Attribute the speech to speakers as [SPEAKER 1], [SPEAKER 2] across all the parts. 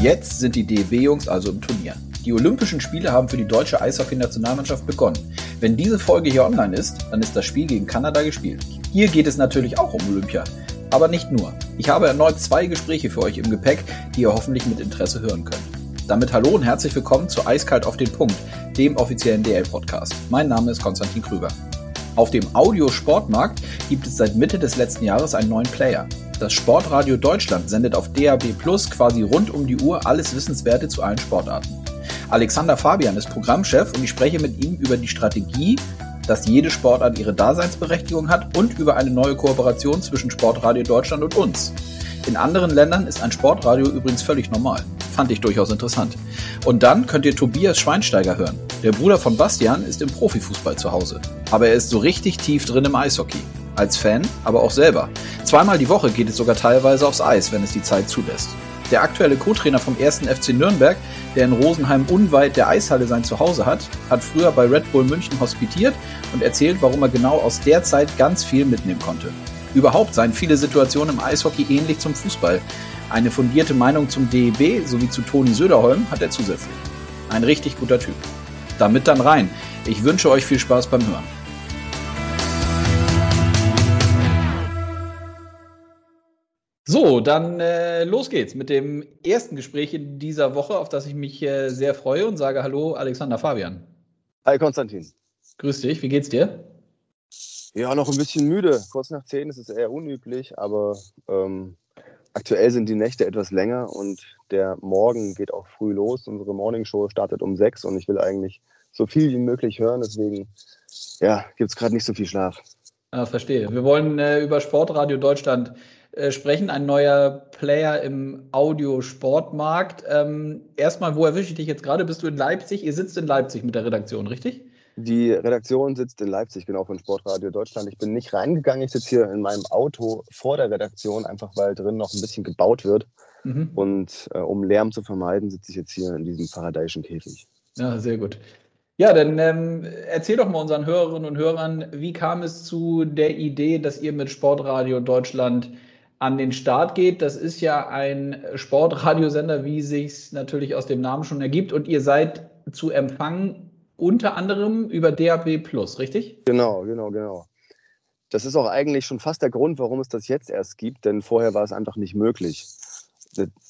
[SPEAKER 1] Jetzt sind die DEB-Jungs also im Turnier. Die Olympischen Spiele haben für die deutsche Eishockey-Nationalmannschaft begonnen. Wenn diese Folge hier online ist, dann ist das Spiel gegen Kanada gespielt. Hier geht es natürlich auch um Olympia. Aber nicht nur. Ich habe erneut zwei Gespräche für euch im Gepäck, die ihr hoffentlich mit Interesse hören könnt. Damit hallo und herzlich willkommen zu Eiskalt auf den Punkt, dem offiziellen DL-Podcast. Mein Name ist Konstantin Krüger. Auf dem Audio-Sportmarkt gibt es seit Mitte des letzten Jahres einen neuen Player. Das Sportradio Deutschland sendet auf DAB Plus quasi rund um die Uhr alles Wissenswerte zu allen Sportarten. Alexander Fabian ist Programmchef und ich spreche mit ihm über die Strategie, dass jede Sportart ihre Daseinsberechtigung hat und über eine neue Kooperation zwischen Sportradio Deutschland und uns. In anderen Ländern ist ein Sportradio übrigens völlig normal. Fand ich durchaus interessant. Und dann könnt ihr Tobias Schweinsteiger hören. Der Bruder von Bastian ist im Profifußball zu Hause. Aber er ist so richtig tief drin im Eishockey. Als Fan, aber auch selber. Zweimal die Woche geht es sogar teilweise aufs Eis, wenn es die Zeit zulässt. Der aktuelle Co-Trainer vom 1. FC Nürnberg, der in Rosenheim unweit der Eishalle sein Zuhause hat, hat früher bei Red Bull München hospitiert und erzählt, warum er genau aus der Zeit ganz viel mitnehmen konnte. Überhaupt seien viele Situationen im Eishockey ähnlich zum Fußball. Eine fundierte Meinung zum DEB sowie zu Toni Söderholm hat er zusätzlich. Ein richtig guter Typ. Damit dann rein. Ich wünsche euch viel Spaß beim Hören. So, dann äh, los geht's mit dem ersten Gespräch in dieser Woche, auf das ich mich äh, sehr freue und sage Hallo, Alexander Fabian.
[SPEAKER 2] Hi, Konstantin.
[SPEAKER 1] Grüß dich, wie geht's dir?
[SPEAKER 2] Ja, noch ein bisschen müde. Kurz nach zehn ist es eher unüblich, aber ähm, aktuell sind die Nächte etwas länger und der Morgen geht auch früh los. Unsere Morningshow startet um sechs und ich will eigentlich so viel wie möglich hören, deswegen ja, gibt es gerade nicht so viel Schlaf.
[SPEAKER 1] Ah, verstehe. Wir wollen äh, über Sportradio Deutschland äh, sprechen, ein neuer Player im Audiosportmarkt. Ähm, erstmal, wo erwische ich dich jetzt gerade? Bist du in Leipzig? Ihr sitzt in Leipzig mit der Redaktion, richtig?
[SPEAKER 2] Die Redaktion sitzt in Leipzig, genau von Sportradio Deutschland. Ich bin nicht reingegangen. Ich sitze hier in meinem Auto vor der Redaktion, einfach weil drin noch ein bisschen gebaut wird. Mhm. Und äh, um Lärm zu vermeiden, sitze ich jetzt hier in diesem paradisischen Käfig.
[SPEAKER 1] Ja, sehr gut. Ja, dann ähm, erzähl doch mal unseren Hörerinnen und Hörern, wie kam es zu der Idee, dass ihr mit Sportradio Deutschland an den Start geht. Das ist ja ein Sportradiosender, wie sich natürlich aus dem Namen schon ergibt. Und ihr seid zu empfangen unter anderem über DAB Plus, richtig?
[SPEAKER 2] Genau, genau, genau. Das ist auch eigentlich schon fast der Grund, warum es das jetzt erst gibt, denn vorher war es einfach nicht möglich.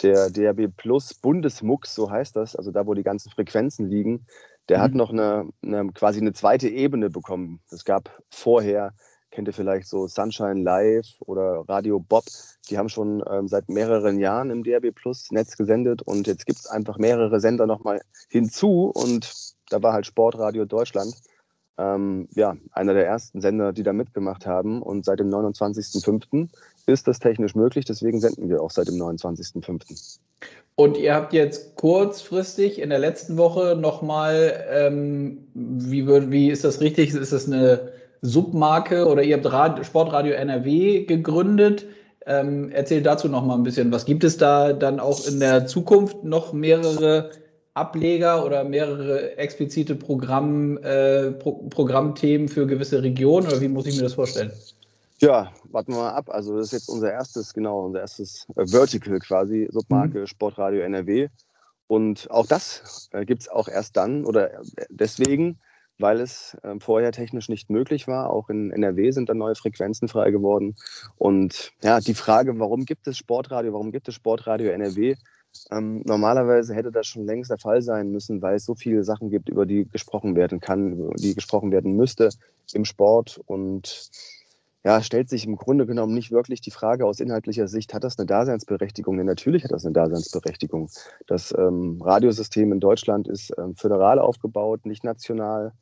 [SPEAKER 2] Der DAB Plus Bundesmux, so heißt das, also da, wo die ganzen Frequenzen liegen, der mhm. hat noch eine, eine, quasi eine zweite Ebene bekommen. Es gab vorher kennt ihr vielleicht so Sunshine Live oder Radio Bob. Die haben schon ähm, seit mehreren Jahren im DRB Plus Netz gesendet und jetzt gibt es einfach mehrere Sender nochmal hinzu und da war halt Sportradio Deutschland. Ähm, ja, einer der ersten Sender, die da mitgemacht haben. Und seit dem 29.05. ist das technisch möglich. Deswegen senden wir auch seit dem 29.05.
[SPEAKER 1] Und ihr habt jetzt kurzfristig in der letzten Woche nochmal, ähm, wie, wie ist das richtig? Ist das eine Submarke oder ihr habt Radio, Sportradio NRW gegründet. Ähm, erzähl dazu noch mal ein bisschen. Was gibt es da dann auch in der Zukunft noch mehrere Ableger oder mehrere explizite Programm, äh, Pro Programmthemen für gewisse Regionen oder wie muss ich mir das vorstellen?
[SPEAKER 2] Ja, warten wir mal ab. Also das ist jetzt unser erstes, genau, unser erstes äh, Vertical quasi, Submarke mhm. Sportradio NRW. Und auch das äh, gibt es auch erst dann oder äh, deswegen, weil es äh, vorher technisch nicht möglich war. Auch in NRW sind dann neue Frequenzen frei geworden. Und ja, die Frage, warum gibt es Sportradio, warum gibt es Sportradio NRW? Ähm, normalerweise hätte das schon längst der Fall sein müssen, weil es so viele Sachen gibt, über die gesprochen werden kann, über die gesprochen werden müsste im Sport. Und ja, stellt sich im Grunde genommen nicht wirklich die Frage aus inhaltlicher Sicht, hat das eine Daseinsberechtigung? Denn natürlich hat das eine Daseinsberechtigung. Das ähm, Radiosystem in Deutschland ist ähm, föderal aufgebaut, nicht national.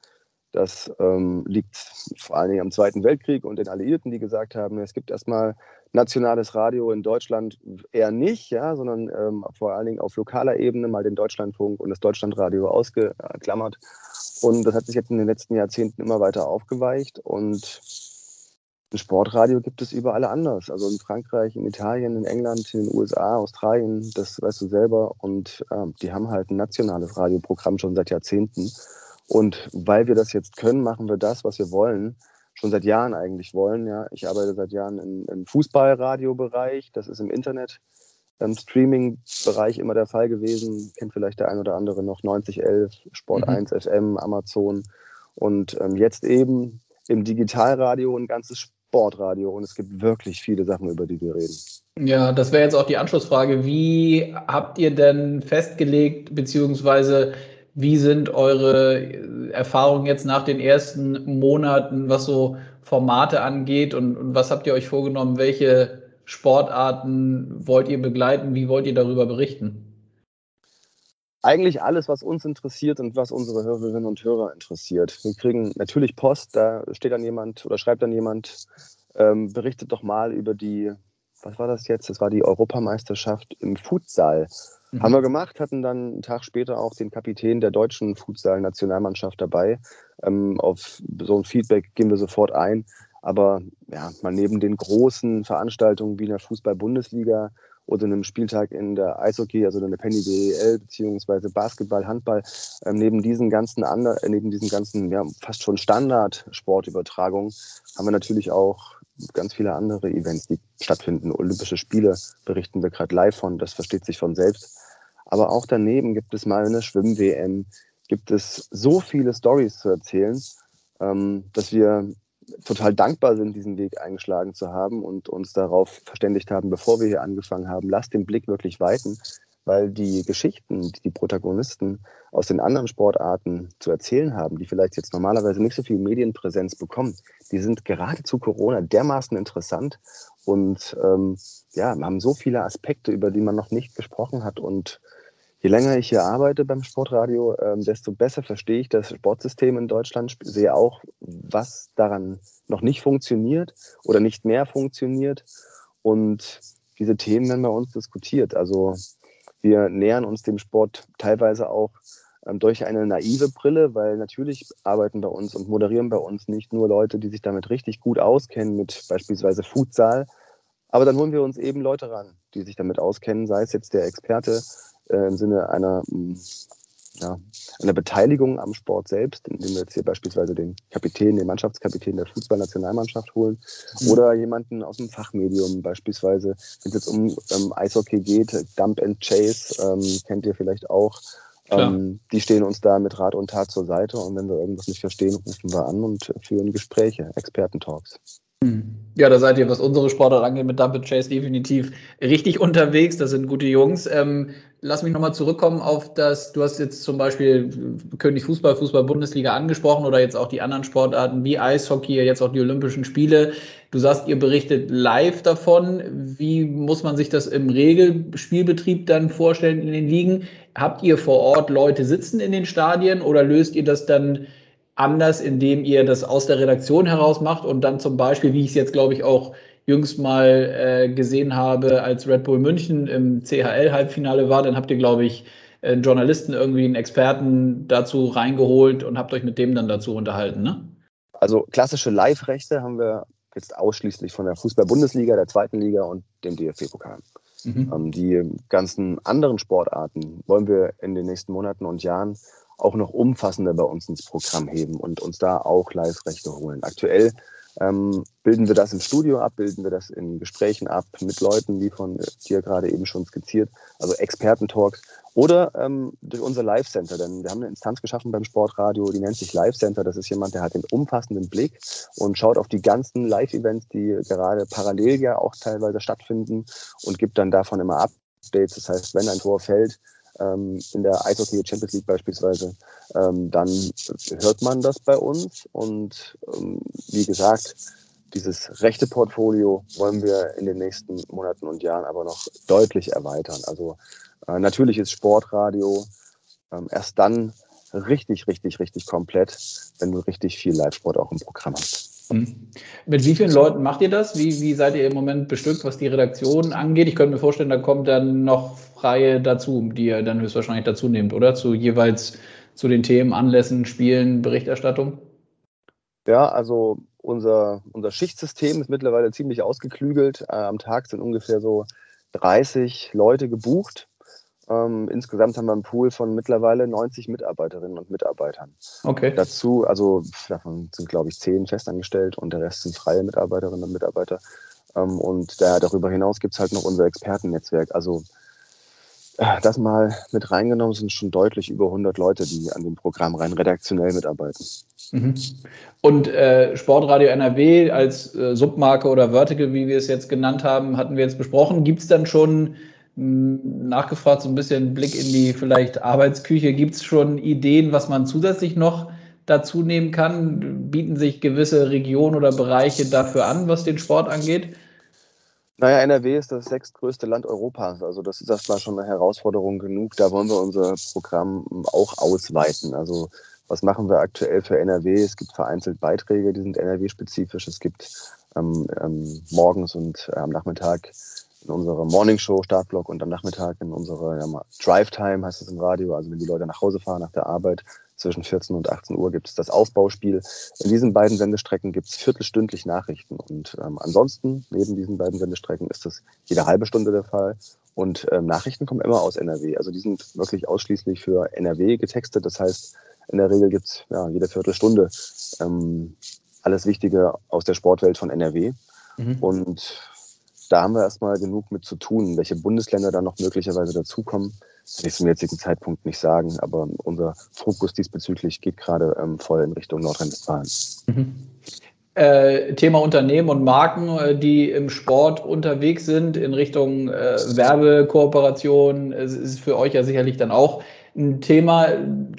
[SPEAKER 2] Das ähm, liegt vor allen Dingen am Zweiten Weltkrieg und den Alliierten, die gesagt haben, es gibt erstmal nationales Radio in Deutschland eher nicht, ja, sondern ähm, vor allen Dingen auf lokaler Ebene mal den Deutschlandfunk und das Deutschlandradio ausgeklammert. Und das hat sich jetzt in den letzten Jahrzehnten immer weiter aufgeweicht und ein Sportradio gibt es überall anders. Also in Frankreich, in Italien, in England, in den USA, Australien, das weißt du selber. Und äh, die haben halt ein nationales Radioprogramm schon seit Jahrzehnten. Und weil wir das jetzt können, machen wir das, was wir wollen, schon seit Jahren eigentlich wollen. Ja, ich arbeite seit Jahren im, im Fußballradiobereich. Das ist im Internet im Streaming-Bereich immer der Fall gewesen. Kennt vielleicht der ein oder andere noch 9011, Sport mhm. 1 FM, Amazon und ähm, jetzt eben im Digitalradio ein ganzes Sportradio und es gibt wirklich viele Sachen, über die wir reden.
[SPEAKER 1] Ja, das wäre jetzt auch die Anschlussfrage. Wie habt ihr denn festgelegt, beziehungsweise wie sind eure Erfahrungen jetzt nach den ersten Monaten, was so Formate angeht und, und was habt ihr euch vorgenommen? Welche Sportarten wollt ihr begleiten? Wie wollt ihr darüber berichten?
[SPEAKER 2] Eigentlich alles, was uns interessiert und was unsere Hörerinnen und Hörer interessiert. Wir kriegen natürlich Post, da steht dann jemand oder schreibt dann jemand, ähm, berichtet doch mal über die, was war das jetzt? Das war die Europameisterschaft im Futsal. Mhm. Haben wir gemacht, hatten dann einen Tag später auch den Kapitän der deutschen Futsal-Nationalmannschaft dabei. Ähm, auf so ein Feedback gehen wir sofort ein. Aber ja, mal neben den großen Veranstaltungen wie in der Fußball-Bundesliga oder einem Spieltag in der Eishockey, also in der Penny DEL, beziehungsweise Basketball, Handball, ähm, neben diesen ganzen anderen, äh, neben diesen ganzen ja, fast schon Standard-Sportübertragungen haben wir natürlich auch ganz viele andere Events, die stattfinden. Olympische Spiele berichten wir gerade live von, das versteht sich von selbst. Aber auch daneben gibt es mal eine Schwimm-WM, gibt es so viele Stories zu erzählen, ähm, dass wir total dankbar sind, diesen Weg eingeschlagen zu haben und uns darauf verständigt haben, bevor wir hier angefangen haben, lasst den Blick wirklich weiten, weil die Geschichten, die die Protagonisten aus den anderen Sportarten zu erzählen haben, die vielleicht jetzt normalerweise nicht so viel Medienpräsenz bekommen, die sind gerade zu Corona dermaßen interessant und ähm, ja, haben so viele Aspekte, über die man noch nicht gesprochen hat und je länger ich hier arbeite beim Sportradio, ähm, desto besser verstehe ich das Sportsystem in Deutschland, sehe auch, was daran noch nicht funktioniert oder nicht mehr funktioniert. Und diese Themen werden bei uns diskutiert. Also wir nähern uns dem Sport teilweise auch ähm, durch eine naive Brille, weil natürlich arbeiten bei uns und moderieren bei uns nicht nur Leute, die sich damit richtig gut auskennen, mit beispielsweise Futsal. Aber dann holen wir uns eben Leute ran, die sich damit auskennen, sei es jetzt der Experte äh, im Sinne einer, ja, einer Beteiligung am Sport selbst, indem wir jetzt hier beispielsweise den Kapitän, den Mannschaftskapitän der Fußballnationalmannschaft holen mhm. oder jemanden aus dem Fachmedium beispielsweise, wenn es jetzt um ähm, Eishockey geht, Dump and Chase, ähm, kennt ihr vielleicht auch. Ähm, die stehen uns da mit Rat und Tat zur Seite und wenn wir irgendwas nicht verstehen, rufen wir an und führen Gespräche, Expertentalks.
[SPEAKER 1] Mhm. Ja, da seid ihr, was unsere Sportart angeht, mit Dump Chase definitiv richtig unterwegs. Das sind gute Jungs. Ähm, lass mich nochmal zurückkommen auf das, du hast jetzt zum Beispiel König Fußball, Fußball-Bundesliga angesprochen oder jetzt auch die anderen Sportarten wie Eishockey, jetzt auch die Olympischen Spiele. Du sagst, ihr berichtet live davon. Wie muss man sich das im Regelspielbetrieb dann vorstellen in den Ligen? Habt ihr vor Ort Leute sitzen in den Stadien oder löst ihr das dann anders, indem ihr das aus der Redaktion heraus macht und dann zum Beispiel, wie ich es jetzt glaube ich auch jüngst mal äh, gesehen habe, als Red Bull München im CHL-Halbfinale war, dann habt ihr glaube ich einen Journalisten irgendwie einen Experten dazu reingeholt und habt euch mit dem dann dazu unterhalten, ne?
[SPEAKER 2] Also klassische Live-Rechte haben wir jetzt ausschließlich von der Fußball-Bundesliga, der zweiten Liga und dem DFB-Pokal. Mhm. Ähm, die ganzen anderen Sportarten wollen wir in den nächsten Monaten und Jahren auch noch umfassender bei uns ins Programm heben und uns da auch Live-Rechte holen. Aktuell ähm, bilden wir das im Studio ab, bilden wir das in Gesprächen ab mit Leuten, wie von dir gerade eben schon skizziert, also Experten-Talks oder ähm, durch unser Live-Center, denn wir haben eine Instanz geschaffen beim Sportradio, die nennt sich Live-Center. Das ist jemand, der hat den umfassenden Blick und schaut auf die ganzen Live-Events, die gerade parallel ja auch teilweise stattfinden und gibt dann davon immer Updates. Das heißt, wenn ein Tor fällt, ähm, in der Eishockey Champions League beispielsweise, ähm, dann hört man das bei uns. Und ähm, wie gesagt, dieses rechte Portfolio wollen wir in den nächsten Monaten und Jahren aber noch deutlich erweitern. Also äh, natürlich ist Sportradio ähm, erst dann richtig, richtig, richtig komplett, wenn du richtig viel Live-Sport auch im Programm hast.
[SPEAKER 1] Mhm. Mit wie vielen Leuten macht ihr das? Wie, wie seid ihr im Moment bestückt, was die Redaktion angeht? Ich könnte mir vorstellen, da kommt dann noch Freie dazu, die ihr dann höchstwahrscheinlich dazu nehmt, oder? Zu jeweils zu den Themen, Anlässen, Spielen, Berichterstattung?
[SPEAKER 2] Ja, also unser, unser Schichtsystem ist mittlerweile ziemlich ausgeklügelt. Äh, am Tag sind ungefähr so 30 Leute gebucht. Ähm, insgesamt haben wir einen Pool von mittlerweile 90 Mitarbeiterinnen und Mitarbeitern.
[SPEAKER 1] Okay.
[SPEAKER 2] Dazu, also davon sind, glaube ich, zehn festangestellt und der Rest sind freie Mitarbeiterinnen und Mitarbeiter. Ähm, und da, darüber hinaus gibt es halt noch unser Expertennetzwerk. Also äh, das mal mit reingenommen sind schon deutlich über 100 Leute, die an dem Programm rein redaktionell mitarbeiten.
[SPEAKER 1] Mhm. Und äh, Sportradio NRW als äh, Submarke oder Vertical, wie wir es jetzt genannt haben, hatten wir jetzt besprochen. Gibt es dann schon nachgefragt, so ein bisschen Blick in die vielleicht Arbeitsküche, gibt es schon Ideen, was man zusätzlich noch dazu nehmen kann? Bieten sich gewisse Regionen oder Bereiche dafür an, was den Sport angeht?
[SPEAKER 2] Naja, NRW ist das sechstgrößte Land Europas. Also das ist erstmal schon eine Herausforderung genug. Da wollen wir unser Programm auch ausweiten. Also was machen wir aktuell für NRW? Es gibt vereinzelt Beiträge, die sind NRW-spezifisch. Es gibt ähm, ähm, morgens und äh, am Nachmittag in unserer Morning Show Startblock und am Nachmittag in unserer ja, Drive Time heißt es im Radio. Also wenn die Leute nach Hause fahren nach der Arbeit, zwischen 14 und 18 Uhr gibt es das Aufbauspiel. In diesen beiden Sendestrecken gibt es viertelstündlich Nachrichten. Und ähm, ansonsten, neben diesen beiden Sendestrecken, ist das jede halbe Stunde der Fall. Und ähm, Nachrichten kommen immer aus NRW. Also die sind wirklich ausschließlich für NRW getextet. Das heißt, in der Regel gibt es ja, jede Viertelstunde ähm, alles Wichtige aus der Sportwelt von NRW. Mhm. Und da haben wir erstmal genug mit zu tun. Welche Bundesländer da noch möglicherweise dazukommen, kann ich zum jetzigen Zeitpunkt nicht sagen. Aber unser Fokus diesbezüglich geht gerade ähm, voll in Richtung Nordrhein-Westfalen.
[SPEAKER 1] Mhm. Äh, Thema Unternehmen und Marken, äh, die im Sport unterwegs sind in Richtung äh, Werbekooperation, ist für euch ja sicherlich dann auch ein Thema.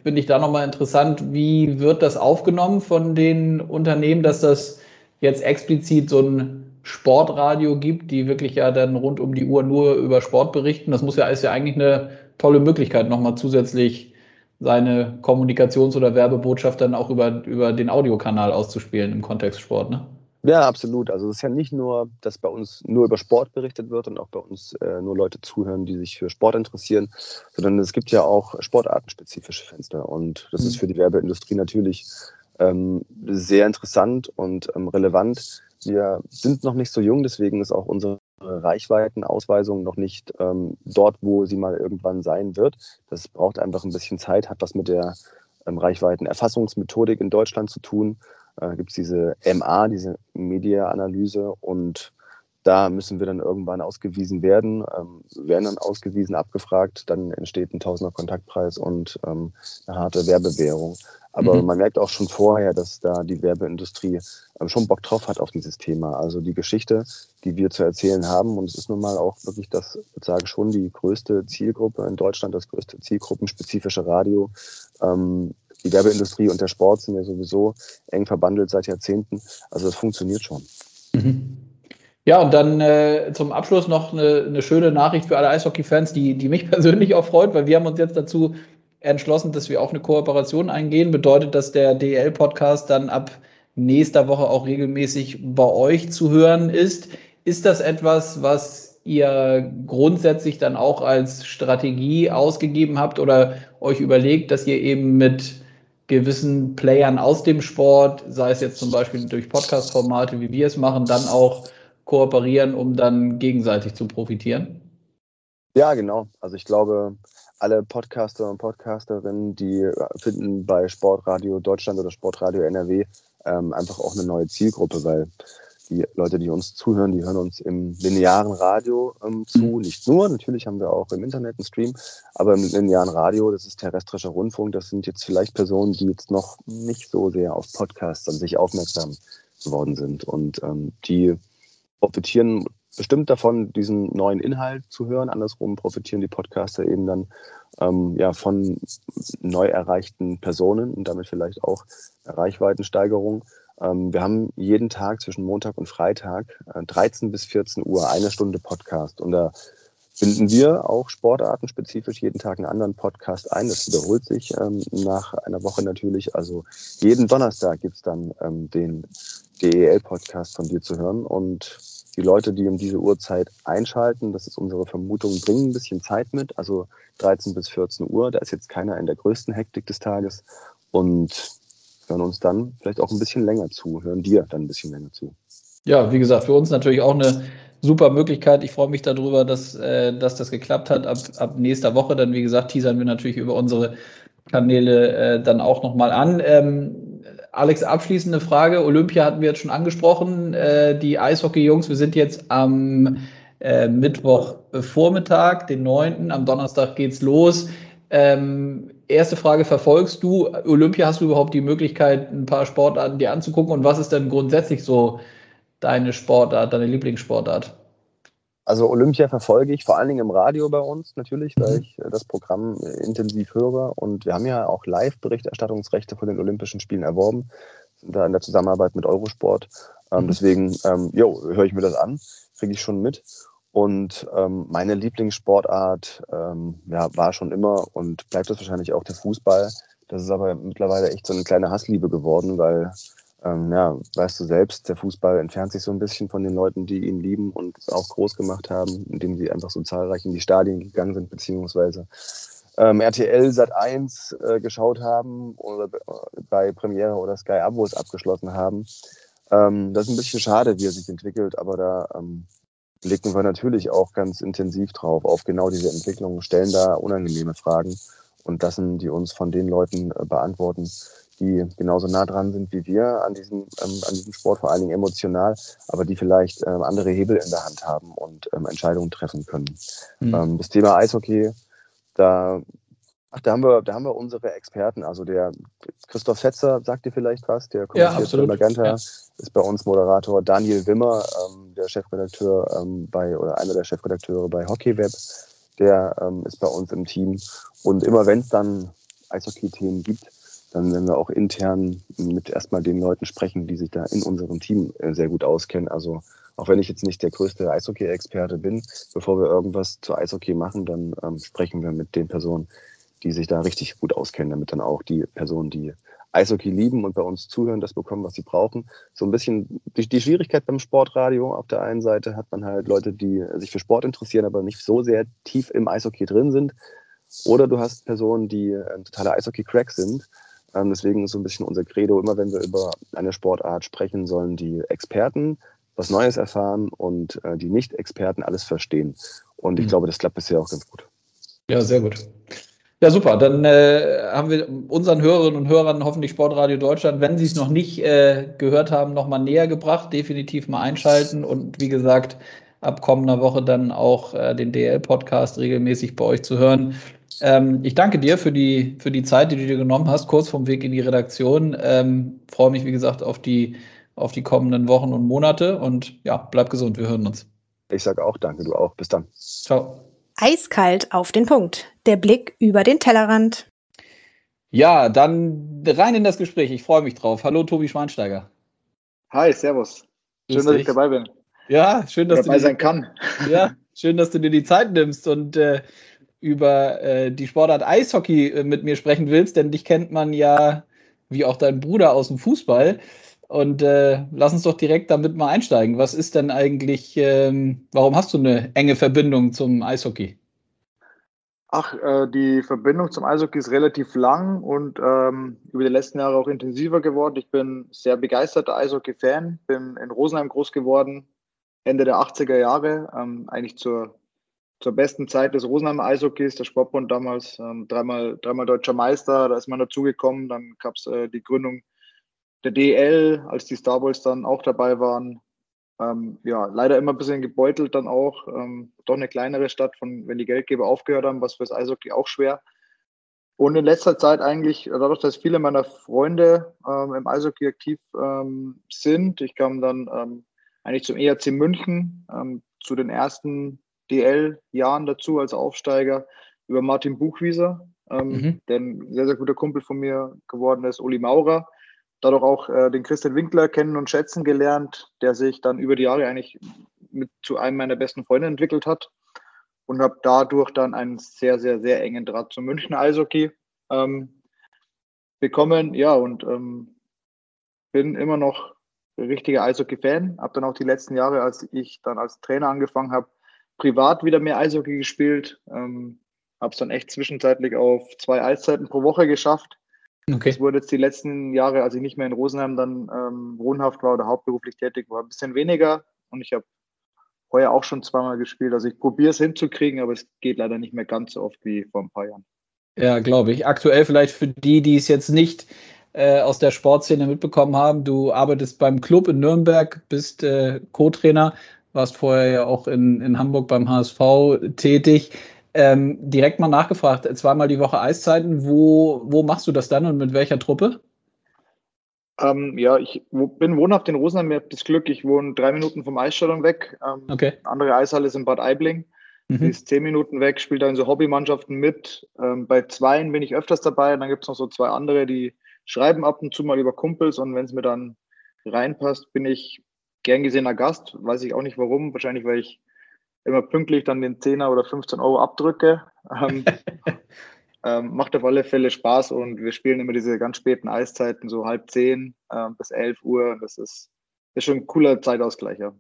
[SPEAKER 1] Finde ich da nochmal interessant. Wie wird das aufgenommen von den Unternehmen, dass das jetzt explizit so ein Sportradio gibt, die wirklich ja dann rund um die Uhr nur über Sport berichten. Das muss ja ist ja eigentlich eine tolle Möglichkeit, nochmal zusätzlich seine Kommunikations- oder Werbebotschaft dann auch über, über den Audiokanal auszuspielen im Kontext Sport, ne?
[SPEAKER 2] Ja, absolut. Also es ist ja nicht nur, dass bei uns nur über Sport berichtet wird und auch bei uns äh, nur Leute zuhören, die sich für Sport interessieren, sondern es gibt ja auch sportartenspezifische Fenster. Und das mhm. ist für die Werbeindustrie natürlich ähm, sehr interessant und ähm, relevant, wir sind noch nicht so jung, deswegen ist auch unsere Reichweitenausweisung noch nicht ähm, dort, wo sie mal irgendwann sein wird. Das braucht einfach ein bisschen Zeit, hat was mit der ähm, Reichweitenerfassungsmethodik in Deutschland zu tun. Äh, Gibt es diese MA, diese Media-Analyse und da müssen wir dann irgendwann ausgewiesen werden, ähm, werden dann ausgewiesen, abgefragt, dann entsteht ein Tausender Kontaktpreis und ähm, eine harte Werbewährung. Aber mhm. man merkt auch schon vorher, dass da die Werbeindustrie ähm, schon Bock drauf hat auf dieses Thema. Also die Geschichte, die wir zu erzählen haben, und es ist nun mal auch wirklich das, ich sage schon, die größte Zielgruppe in Deutschland, das größte zielgruppenspezifische Radio. Ähm, die Werbeindustrie und der Sport sind ja sowieso eng verbandelt seit Jahrzehnten. Also das funktioniert schon.
[SPEAKER 1] Mhm. Ja, und dann äh, zum Abschluss noch eine, eine schöne Nachricht für alle Eishockey-Fans, die, die mich persönlich auch freut, weil wir haben uns jetzt dazu entschlossen, dass wir auch eine Kooperation eingehen. Bedeutet, dass der DL-Podcast dann ab nächster Woche auch regelmäßig bei euch zu hören ist. Ist das etwas, was ihr grundsätzlich dann auch als Strategie ausgegeben habt oder euch überlegt, dass ihr eben mit gewissen Playern aus dem Sport, sei es jetzt zum Beispiel durch Podcast-Formate, wie wir es machen, dann auch kooperieren, um dann gegenseitig zu profitieren?
[SPEAKER 2] Ja, genau. Also ich glaube, alle Podcaster und Podcasterinnen, die finden bei Sportradio Deutschland oder Sportradio NRW ähm, einfach auch eine neue Zielgruppe, weil die Leute, die uns zuhören, die hören uns im linearen Radio ähm, zu. Mhm. Nicht nur, natürlich haben wir auch im Internet einen Stream, aber im linearen Radio, das ist terrestrischer Rundfunk, das sind jetzt vielleicht Personen, die jetzt noch nicht so sehr auf Podcasts an sich aufmerksam geworden sind. Und ähm, die profitieren bestimmt davon, diesen neuen Inhalt zu hören. Andersrum profitieren die Podcaster eben dann ähm, ja, von neu erreichten Personen und damit vielleicht auch Reichweitensteigerung. Ähm, wir haben jeden Tag zwischen Montag und Freitag äh, 13 bis 14 Uhr eine Stunde Podcast und da finden wir auch sportartenspezifisch jeden Tag einen anderen Podcast ein. Das wiederholt sich ähm, nach einer Woche natürlich. Also jeden Donnerstag gibt's dann ähm, den DEL-Podcast von dir zu hören und die Leute, die um diese Uhrzeit einschalten, das ist unsere Vermutung, bringen ein bisschen Zeit mit, also 13 bis 14 Uhr. Da ist jetzt keiner in der größten Hektik des Tages und hören uns dann vielleicht auch ein bisschen länger zu, hören dir dann ein bisschen länger zu.
[SPEAKER 1] Ja, wie gesagt, für uns natürlich auch eine super Möglichkeit. Ich freue mich darüber, dass, äh, dass das geklappt hat. Ab, ab nächster Woche dann, wie gesagt, teasern wir natürlich über unsere Kanäle äh, dann auch nochmal an. Ähm, Alex, abschließende Frage. Olympia hatten wir jetzt schon angesprochen. Äh, die Eishockey-Jungs, wir sind jetzt am äh, Mittwochvormittag, den 9. Am Donnerstag geht's los. Ähm, erste Frage, verfolgst du Olympia? Hast du überhaupt die Möglichkeit, ein paar Sportarten dir anzugucken? Und was ist denn grundsätzlich so deine Sportart, deine Lieblingssportart?
[SPEAKER 2] Also Olympia verfolge ich vor allen Dingen im Radio bei uns natürlich, weil mhm. ich äh, das Programm äh, intensiv höre. Und wir haben ja auch Live-Berichterstattungsrechte von den Olympischen Spielen erworben, da in der Zusammenarbeit mit Eurosport. Ähm, mhm. Deswegen, ähm, jo, höre ich mir das an, kriege ich schon mit. Und ähm, meine Lieblingssportart ähm, ja, war schon immer und bleibt das wahrscheinlich auch der Fußball. Das ist aber mittlerweile echt so eine kleine Hassliebe geworden, weil ähm, ja, weißt du selbst, der Fußball entfernt sich so ein bisschen von den Leuten, die ihn lieben und auch groß gemacht haben, indem sie einfach so zahlreich in die Stadien gegangen sind, beziehungsweise ähm, RTL Sat 1 äh, geschaut haben oder bei Premiere oder Sky Abos abgeschlossen haben. Ähm, das ist ein bisschen schade, wie er sich entwickelt, aber da ähm, blicken wir natürlich auch ganz intensiv drauf, auf genau diese Entwicklung, stellen da unangenehme Fragen und lassen die uns von den Leuten äh, beantworten, die genauso nah dran sind wie wir an diesem, ähm, an diesem Sport, vor allen Dingen emotional, aber die vielleicht ähm, andere Hebel in der Hand haben und ähm, Entscheidungen treffen können. Mhm. das Thema Eishockey, da, ach, da, haben wir, da haben wir unsere Experten, also der Christoph Fetzer, sagt dir vielleicht was, der
[SPEAKER 1] kommentiert ja,
[SPEAKER 2] Magenta,
[SPEAKER 1] ja.
[SPEAKER 2] ist bei uns Moderator, Daniel Wimmer, ähm, der Chefredakteur ähm, bei, oder einer der Chefredakteure bei HockeyWeb, der ähm, ist bei uns im Team. Und immer wenn es dann Eishockey-Themen gibt, dann werden wir auch intern mit erstmal den Leuten sprechen, die sich da in unserem Team äh, sehr gut auskennen. Also auch wenn ich jetzt nicht der größte Eishockey-Experte bin, bevor wir irgendwas zu Eishockey machen, dann ähm, sprechen wir mit den Personen, die sich da richtig gut auskennen, damit dann auch die Personen, die Eishockey lieben und bei uns zuhören, das bekommen, was sie brauchen. So ein bisschen die, die Schwierigkeit beim Sportradio. Auf der einen Seite hat man halt Leute, die sich für Sport interessieren, aber nicht so sehr tief im Eishockey drin sind. Oder du hast Personen, die ein totaler Eishockey-Crack sind ähm, deswegen ist so ein bisschen unser Credo, immer wenn wir über eine Sportart sprechen, sollen die Experten was Neues erfahren und äh, die Nicht-Experten alles verstehen. Und ich mhm. glaube, das klappt bisher auch ganz gut.
[SPEAKER 1] Ja, sehr gut. Ja, super. Dann äh, haben wir unseren Hörerinnen und Hörern hoffentlich Sportradio Deutschland, wenn sie es noch nicht äh, gehört haben, nochmal näher gebracht. Definitiv mal einschalten und wie gesagt, ab kommender Woche dann auch äh, den DL-Podcast regelmäßig bei euch zu hören. Ähm, ich danke dir für die, für die Zeit, die du dir genommen hast, kurz vom Weg in die Redaktion. Ähm, freue mich, wie gesagt, auf die, auf die kommenden Wochen und Monate und ja, bleib gesund, wir hören uns.
[SPEAKER 2] Ich sage auch danke, du auch. Bis dann.
[SPEAKER 1] Ciao.
[SPEAKER 3] Eiskalt auf den Punkt. Der Blick über den Tellerrand.
[SPEAKER 1] Ja, dann rein in das Gespräch. Ich freue mich drauf. Hallo, Tobi Schweinsteiger.
[SPEAKER 4] Hi, Servus. Schön, dass ich dabei bin.
[SPEAKER 1] Ja, schön, dass
[SPEAKER 4] dabei du sein kann.
[SPEAKER 1] Ja, schön, dass du dir die Zeit nimmst und äh, über äh, die Sportart Eishockey äh, mit mir sprechen willst, denn dich kennt man ja, wie auch dein Bruder, aus dem Fußball. Und äh, lass uns doch direkt damit mal einsteigen. Was ist denn eigentlich, ähm, warum hast du eine enge Verbindung zum Eishockey?
[SPEAKER 4] Ach, äh, die Verbindung zum Eishockey ist relativ lang und ähm, über die letzten Jahre auch intensiver geworden. Ich bin sehr begeisterter Eishockey-Fan, bin in Rosenheim groß geworden, Ende der 80er Jahre, ähm, eigentlich zur zur besten Zeit des Rosenheimer Eishockeys, der Sportbund damals, ähm, dreimal, dreimal deutscher Meister, da ist man dazugekommen. Dann gab es äh, die Gründung der DL, als die Star Wars dann auch dabei waren. Ähm, ja, leider immer ein bisschen gebeutelt dann auch. Ähm, doch eine kleinere Stadt, von, wenn die Geldgeber aufgehört haben, was fürs Eishockey auch schwer. Und in letzter Zeit eigentlich, dadurch, dass viele meiner Freunde ähm, im Eishockey aktiv ähm, sind, ich kam dann ähm, eigentlich zum ERC München, zu den ersten DL-Jahren dazu als Aufsteiger über Martin Buchwieser, ähm, mhm. der ein sehr, sehr guter Kumpel von mir geworden ist, Uli Maurer. Dadurch auch äh, den Christian Winkler kennen und schätzen gelernt, der sich dann über die Jahre eigentlich mit zu einem meiner besten Freunde entwickelt hat und habe dadurch dann einen sehr, sehr, sehr engen Draht zum München Eishockey ähm, bekommen. Ja, und ähm, bin immer noch richtiger Eishockey-Fan. Habe dann auch die letzten Jahre, als ich dann als Trainer angefangen habe, privat wieder mehr Eishockey gespielt. Ähm, habe es dann echt zwischenzeitlich auf zwei Eiszeiten pro Woche geschafft. Okay. Das wurde jetzt die letzten Jahre, als ich nicht mehr in Rosenheim dann ähm, wohnhaft war oder hauptberuflich tätig war, ein bisschen weniger. Und ich habe heuer auch schon zweimal gespielt. Also ich probiere es hinzukriegen, aber es geht leider nicht mehr ganz so oft wie vor ein paar Jahren.
[SPEAKER 1] Ja, glaube ich. Aktuell vielleicht für die, die es jetzt nicht äh, aus der Sportszene mitbekommen haben. Du arbeitest beim Club in Nürnberg, bist äh, Co-Trainer, warst vorher ja auch in, in Hamburg beim HSV tätig. Ähm, direkt mal nachgefragt, zweimal die Woche Eiszeiten, wo, wo machst du das dann und mit welcher Truppe?
[SPEAKER 4] Ähm, ja, ich bin wohnhaft in Rosenheim. Ich habe das Glück, ich wohne drei Minuten vom Eisstadion weg. Ähm, okay. Andere Eishalle ist in Bad Aibling. Mhm. Die ist zehn Minuten weg, spielt da in so Hobbymannschaften mit. Ähm, bei zweien bin ich öfters dabei. Dann gibt es noch so zwei andere, die schreiben ab und zu mal über Kumpels. Und wenn es mir dann reinpasst, bin ich gern gesehener Gast. Weiß ich auch nicht warum. Wahrscheinlich, weil ich immer pünktlich dann den 10er oder 15 Euro abdrücke. Ähm, Ähm, macht auf alle Fälle Spaß und wir spielen immer diese ganz späten Eiszeiten, so halb zehn äh, bis elf Uhr. Das ist, ist schon ein cooler Zeitausgleich, ja.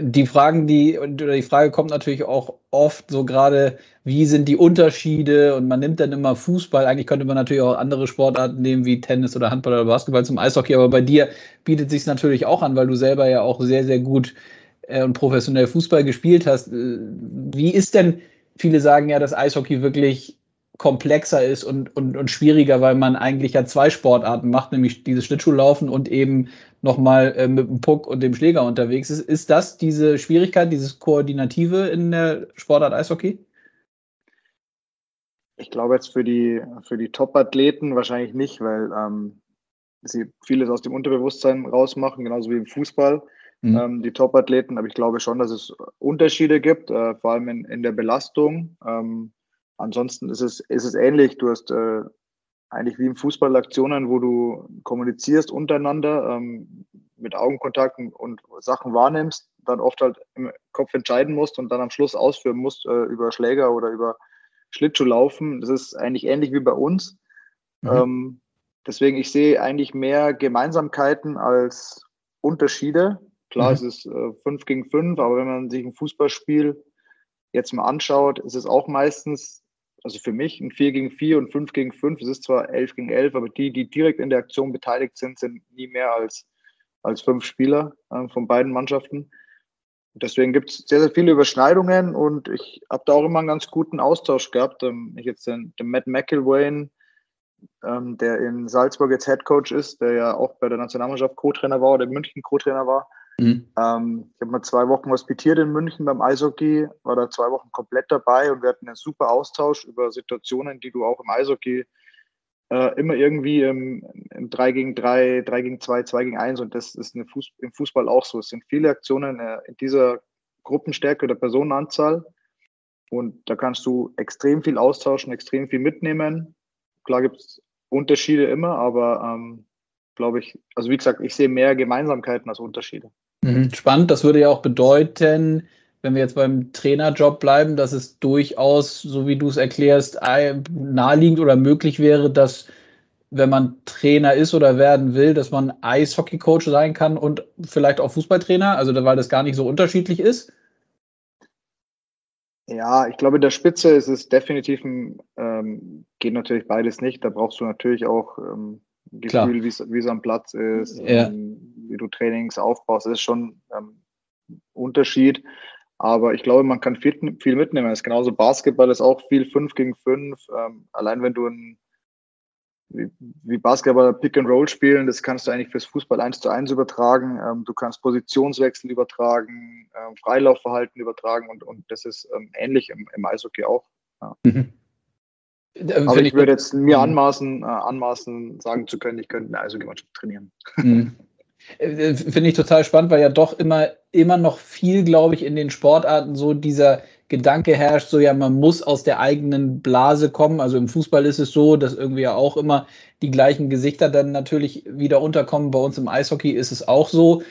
[SPEAKER 1] Die Fragen, die, oder die Frage kommt natürlich auch oft so gerade, wie sind die Unterschiede? Und man nimmt dann immer Fußball. Eigentlich könnte man natürlich auch andere Sportarten nehmen, wie Tennis oder Handball oder Basketball zum Eishockey. Aber bei dir bietet sich natürlich auch an, weil du selber ja auch sehr, sehr gut äh, und professionell Fußball gespielt hast. Äh, wie ist denn viele sagen ja, dass Eishockey wirklich komplexer ist und, und, und schwieriger, weil man eigentlich ja zwei Sportarten macht, nämlich dieses Schlittschuhlaufen und eben nochmal äh, mit dem Puck und dem Schläger unterwegs ist. Ist das diese Schwierigkeit, dieses Koordinative in der Sportart Eishockey?
[SPEAKER 4] Ich glaube jetzt für die, für die Top-Athleten wahrscheinlich nicht, weil ähm, sie vieles aus dem Unterbewusstsein rausmachen, genauso wie im Fußball mhm. ähm, die Top-Athleten. Aber ich glaube schon, dass es Unterschiede gibt, äh, vor allem in, in der Belastung. Ähm, ansonsten ist es, ist es ähnlich. Du hast äh, eigentlich wie im Fußball Aktionen, wo du kommunizierst untereinander, ähm, mit Augenkontakten und Sachen wahrnimmst, dann oft halt im Kopf entscheiden musst und dann am Schluss ausführen musst äh, über Schläger oder über Schlittschuhlaufen. Das ist eigentlich ähnlich wie bei uns. Mhm. Ähm, deswegen, ich sehe eigentlich mehr Gemeinsamkeiten als Unterschiede. Klar, mhm. es ist äh, 5 gegen 5, aber wenn man sich ein Fußballspiel jetzt mal anschaut, ist es auch meistens, also für mich ein 4 gegen 4 und 5 gegen 5. Es ist zwar 11 gegen 11, aber die, die direkt in der Aktion beteiligt sind, sind nie mehr als, als fünf Spieler äh, von beiden Mannschaften. Deswegen gibt es sehr, sehr viele Überschneidungen und ich habe da auch immer einen ganz guten Austausch gehabt. Ähm, ich jetzt den, den Matt McIlwain, ähm, der in Salzburg jetzt Head Coach ist, der ja auch bei der Nationalmannschaft Co-Trainer war oder in München Co-Trainer war, Mhm. Ähm, ich habe mal zwei Wochen hospitiert in München beim Eishockey, war da zwei Wochen komplett dabei und wir hatten einen super Austausch über Situationen, die du auch im Eishockey äh, immer irgendwie im, im 3 gegen 3, 3 gegen 2, 2 gegen 1 und das ist Fuß, im Fußball auch so. Es sind viele Aktionen äh, in dieser Gruppenstärke oder Personenanzahl und da kannst du extrem viel austauschen, extrem viel mitnehmen. Klar gibt es Unterschiede immer, aber ähm, glaube ich, also wie gesagt, ich sehe mehr Gemeinsamkeiten als Unterschiede.
[SPEAKER 1] Mhm, spannend. Das würde ja auch bedeuten, wenn wir jetzt beim Trainerjob bleiben, dass es durchaus, so wie du es erklärst, naheliegend oder möglich wäre, dass wenn man Trainer ist oder werden will, dass man Eishockey-Coach sein kann und vielleicht auch Fußballtrainer, also weil das gar nicht so unterschiedlich ist?
[SPEAKER 4] Ja, ich glaube, in der Spitze ist es definitiv ein, ähm, geht natürlich beides nicht. Da brauchst du natürlich auch ähm, Gefühl, wie es am Platz ist, ja. ähm, wie du Trainings aufbaust. Das ist schon ähm, Unterschied. Aber ich glaube, man kann viel, viel mitnehmen. Es ist genauso Basketball ist auch viel 5 gegen 5. Ähm, allein wenn du ein, wie, wie, Basketball Pick and Roll spielen, das kannst du eigentlich fürs Fußball 1 zu 1 übertragen. Ähm, du kannst Positionswechsel übertragen, ähm, Freilaufverhalten übertragen und, und das ist ähm, ähnlich im, im Eishockey auch. Ja. Mhm. Aber ich, ich würde jetzt mir mhm. anmaßen, äh, anmaßen, sagen zu können, ich könnte eine Eishockeymannschaft trainieren. Mhm.
[SPEAKER 1] Finde ich total spannend, weil ja doch immer, immer noch viel, glaube ich, in den Sportarten so dieser Gedanke herrscht, so ja, man muss aus der eigenen Blase kommen. Also im Fußball ist es so, dass irgendwie ja auch immer die gleichen Gesichter dann natürlich wieder unterkommen. Bei uns im Eishockey ist es auch so.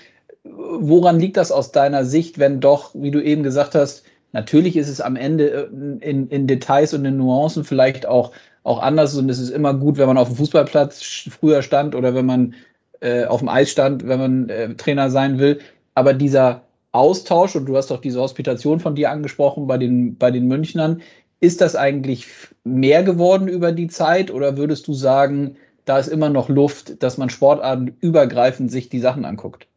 [SPEAKER 1] Woran liegt das aus deiner Sicht, wenn doch, wie du eben gesagt hast, Natürlich ist es am Ende äh, in, in Details und in Nuancen vielleicht auch, auch anders und es ist immer gut, wenn man auf dem Fußballplatz früher stand oder wenn man äh, auf dem Eis stand, wenn man äh, Trainer sein will. Aber dieser Austausch, und du hast doch diese Hospitation von dir angesprochen bei den, bei den Münchnern, ist das eigentlich mehr geworden über die Zeit oder würdest du sagen, da ist immer noch Luft, dass man sportartenübergreifend sich die Sachen anguckt?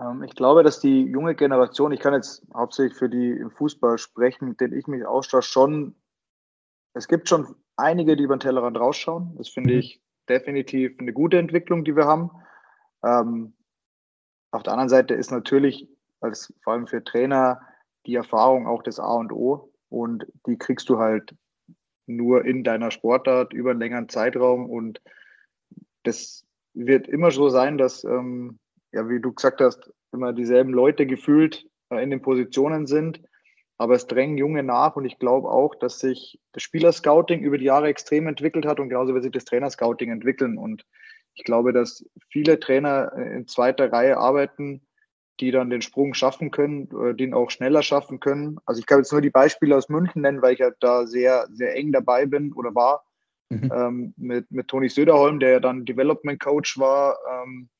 [SPEAKER 4] Ähm, ich glaube, dass die junge Generation, ich kann jetzt hauptsächlich für die im Fußball sprechen, mit denen ich mich austausche, schon, es gibt schon einige, die über den Tellerrand rausschauen. Das finde mhm. ich definitiv eine gute Entwicklung, die wir haben. Ähm, auf der anderen Seite ist natürlich als vor allem für Trainer die Erfahrung auch das A und O und die kriegst du halt nur in deiner Sportart über einen längeren Zeitraum und das wird immer so sein, dass, ähm, ja, wie du gesagt hast, immer dieselben Leute gefühlt äh, in den Positionen sind, aber es drängen Junge nach und ich glaube auch, dass sich das Spielerscouting über die Jahre extrem entwickelt hat und genauso wird sich das Trainerscouting entwickeln und ich glaube, dass viele Trainer in zweiter Reihe arbeiten, die dann den Sprung schaffen können, äh, den auch schneller schaffen können. Also ich kann jetzt nur die Beispiele aus München nennen, weil ich ja da sehr, sehr eng dabei bin oder war. Mhm. Ähm, mit, mit Toni Söderholm, der ja dann Development Coach war ähm,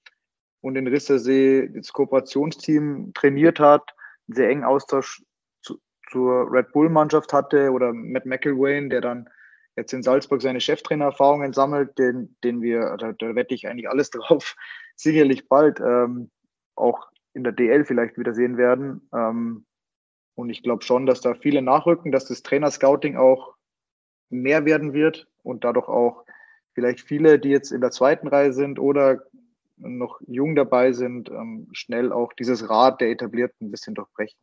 [SPEAKER 4] und in Rissersee das Kooperationsteam trainiert hat, einen sehr engen Austausch zu, zur Red Bull-Mannschaft hatte oder Matt McElwain, der dann jetzt in Salzburg seine Cheftrainererfahrungen sammelt, den, den wir, da, da wette ich eigentlich alles drauf, sicherlich bald ähm, auch in der DL vielleicht wieder sehen werden. Ähm, und ich glaube schon, dass da viele nachrücken, dass das Trainerscouting auch mehr werden wird und dadurch auch vielleicht viele, die jetzt in der zweiten Reihe sind oder noch jung dabei sind, ähm, schnell auch dieses Rad der Etablierten ein bisschen durchbrechen.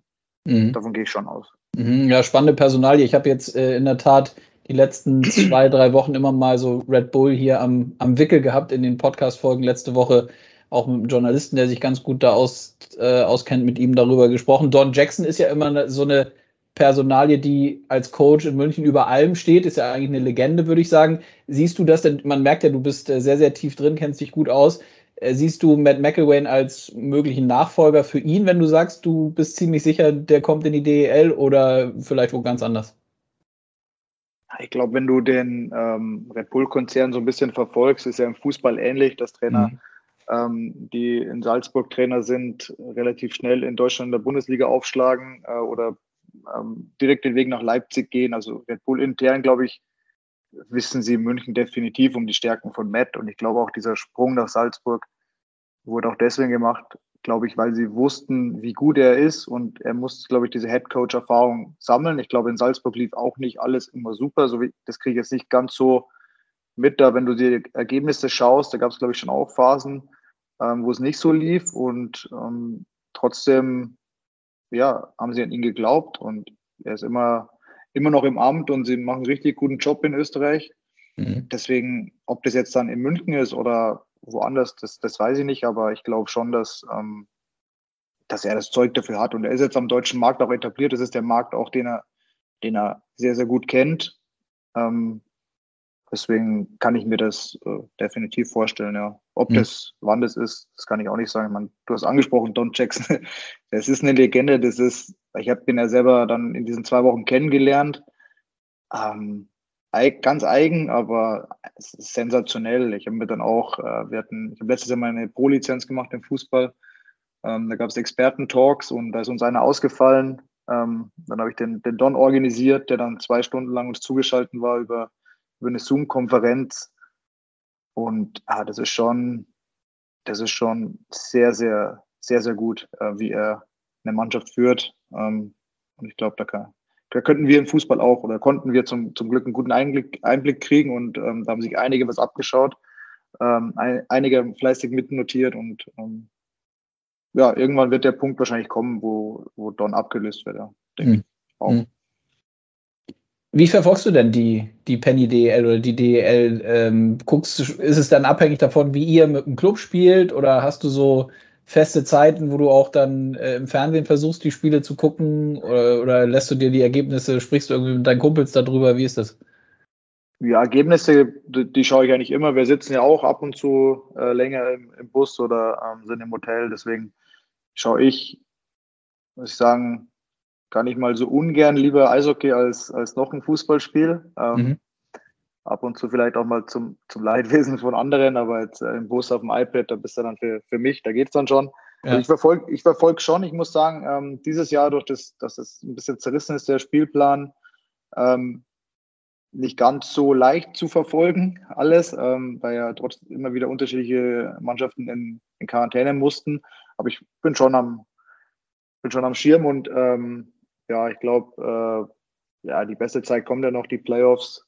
[SPEAKER 4] Mhm. Davon gehe ich schon aus.
[SPEAKER 1] Mhm, ja, spannende Personalie. Ich habe jetzt äh, in der Tat die letzten zwei, drei Wochen immer mal so Red Bull hier am, am Wickel gehabt in den Podcast-Folgen letzte Woche auch mit einem Journalisten, der sich ganz gut da aus, äh, auskennt, mit ihm darüber gesprochen. Don Jackson ist ja immer so eine Personalie, die als Coach in München über allem steht, ist ja eigentlich eine Legende, würde ich sagen. Siehst du das denn? Man merkt ja, du bist äh, sehr, sehr tief drin, kennst dich gut aus. Äh, siehst du Matt McElwain als möglichen Nachfolger für ihn, wenn du sagst, du bist ziemlich sicher, der kommt in die DEL oder vielleicht wo ganz anders?
[SPEAKER 4] Ich glaube, wenn du den ähm, Red Bull-Konzern so ein bisschen verfolgst, ist ja im Fußball ähnlich, dass Trainer mhm ähm, die in Salzburg Trainer sind, relativ schnell in Deutschland in der Bundesliga aufschlagen äh, oder ähm, direkt den Weg nach Leipzig gehen. Also Red Bull intern, glaube ich, wissen sie in München definitiv um die Stärken von Matt. Und ich glaube auch dieser Sprung nach Salzburg wurde auch deswegen gemacht, glaube ich, weil sie wussten, wie gut er ist und er muss, glaube ich, diese Head-Coach-Erfahrung sammeln. Ich glaube, in Salzburg lief auch nicht alles immer super. So wie, das kriege ich jetzt nicht ganz so mit da, wenn du die Ergebnisse schaust, da gab es, glaube ich, schon auch Phasen, ähm, wo es nicht so lief und ähm, trotzdem, ja, haben sie an ihn geglaubt und er ist immer, immer noch im Amt und sie machen einen richtig guten Job in Österreich. Mhm. Deswegen, ob das jetzt dann in München ist oder woanders, das, das weiß ich nicht, aber ich glaube schon, dass, ähm, dass er das Zeug dafür hat. Und er ist jetzt am deutschen Markt auch etabliert. Das ist der Markt auch, den er, den er sehr, sehr gut kennt. Ähm, Deswegen kann ich mir das äh, definitiv vorstellen, ja. Ob mhm. das, wann das ist, das kann ich auch nicht sagen. Man, du hast angesprochen, Don Jackson. Das ist eine Legende. Das ist, ich habe den ja selber dann in diesen zwei Wochen kennengelernt. Ähm, ganz eigen, aber es ist sensationell. Ich habe mir dann auch, äh, wir hatten, ich habe letztes Jahr meine Pro-Lizenz gemacht im Fußball. Ähm, da gab es Experten-Talks und da ist uns einer ausgefallen. Ähm, dann habe ich den, den Don organisiert, der dann zwei Stunden lang uns zugeschaltet war über über eine Zoom-Konferenz. Und ah, das ist schon, das ist schon sehr, sehr, sehr, sehr gut, äh, wie er eine Mannschaft führt. Ähm, und ich glaube, da, kann, da könnten wir im Fußball auch oder konnten wir zum, zum Glück einen guten Einblick, Einblick kriegen und ähm, da haben sich einige was abgeschaut, ähm, ein, einige fleißig mitnotiert und ähm, ja, irgendwann wird der Punkt wahrscheinlich kommen, wo, wo Don abgelöst wird, ja, denke mhm. ich auch. Mhm.
[SPEAKER 1] Wie verfolgst du denn die, die Penny DL oder die DL? Ähm, guckst, ist es dann abhängig davon, wie ihr mit dem Club spielt oder hast du so feste Zeiten, wo du auch dann äh, im Fernsehen versuchst, die Spiele zu gucken oder, oder, lässt du dir die Ergebnisse, sprichst du irgendwie mit deinen Kumpels darüber? Wie ist das?
[SPEAKER 4] Ja, Ergebnisse, die, die schaue ich eigentlich immer. Wir sitzen ja auch ab und zu äh, länger im, im, Bus oder ähm, sind im Hotel. Deswegen schaue ich, muss ich sagen, gar nicht mal so ungern lieber Eishockey als, als noch ein Fußballspiel. Ähm, mhm. Ab und zu vielleicht auch mal zum, zum Leidwesen von anderen, aber jetzt äh, im Bus auf dem iPad, da bist du dann für, für mich, da geht es dann schon. Ja. Also ich verfolge ich verfolg schon, ich muss sagen, ähm, dieses Jahr durch das, dass es ein bisschen zerrissen ist, der Spielplan, ähm, nicht ganz so leicht zu verfolgen, alles, ähm, weil ja trotzdem immer wieder unterschiedliche Mannschaften in, in Quarantäne mussten. Aber ich bin schon am, bin schon am Schirm und ähm, ja, ich glaube, äh, ja, die beste Zeit kommt ja noch, die Playoffs.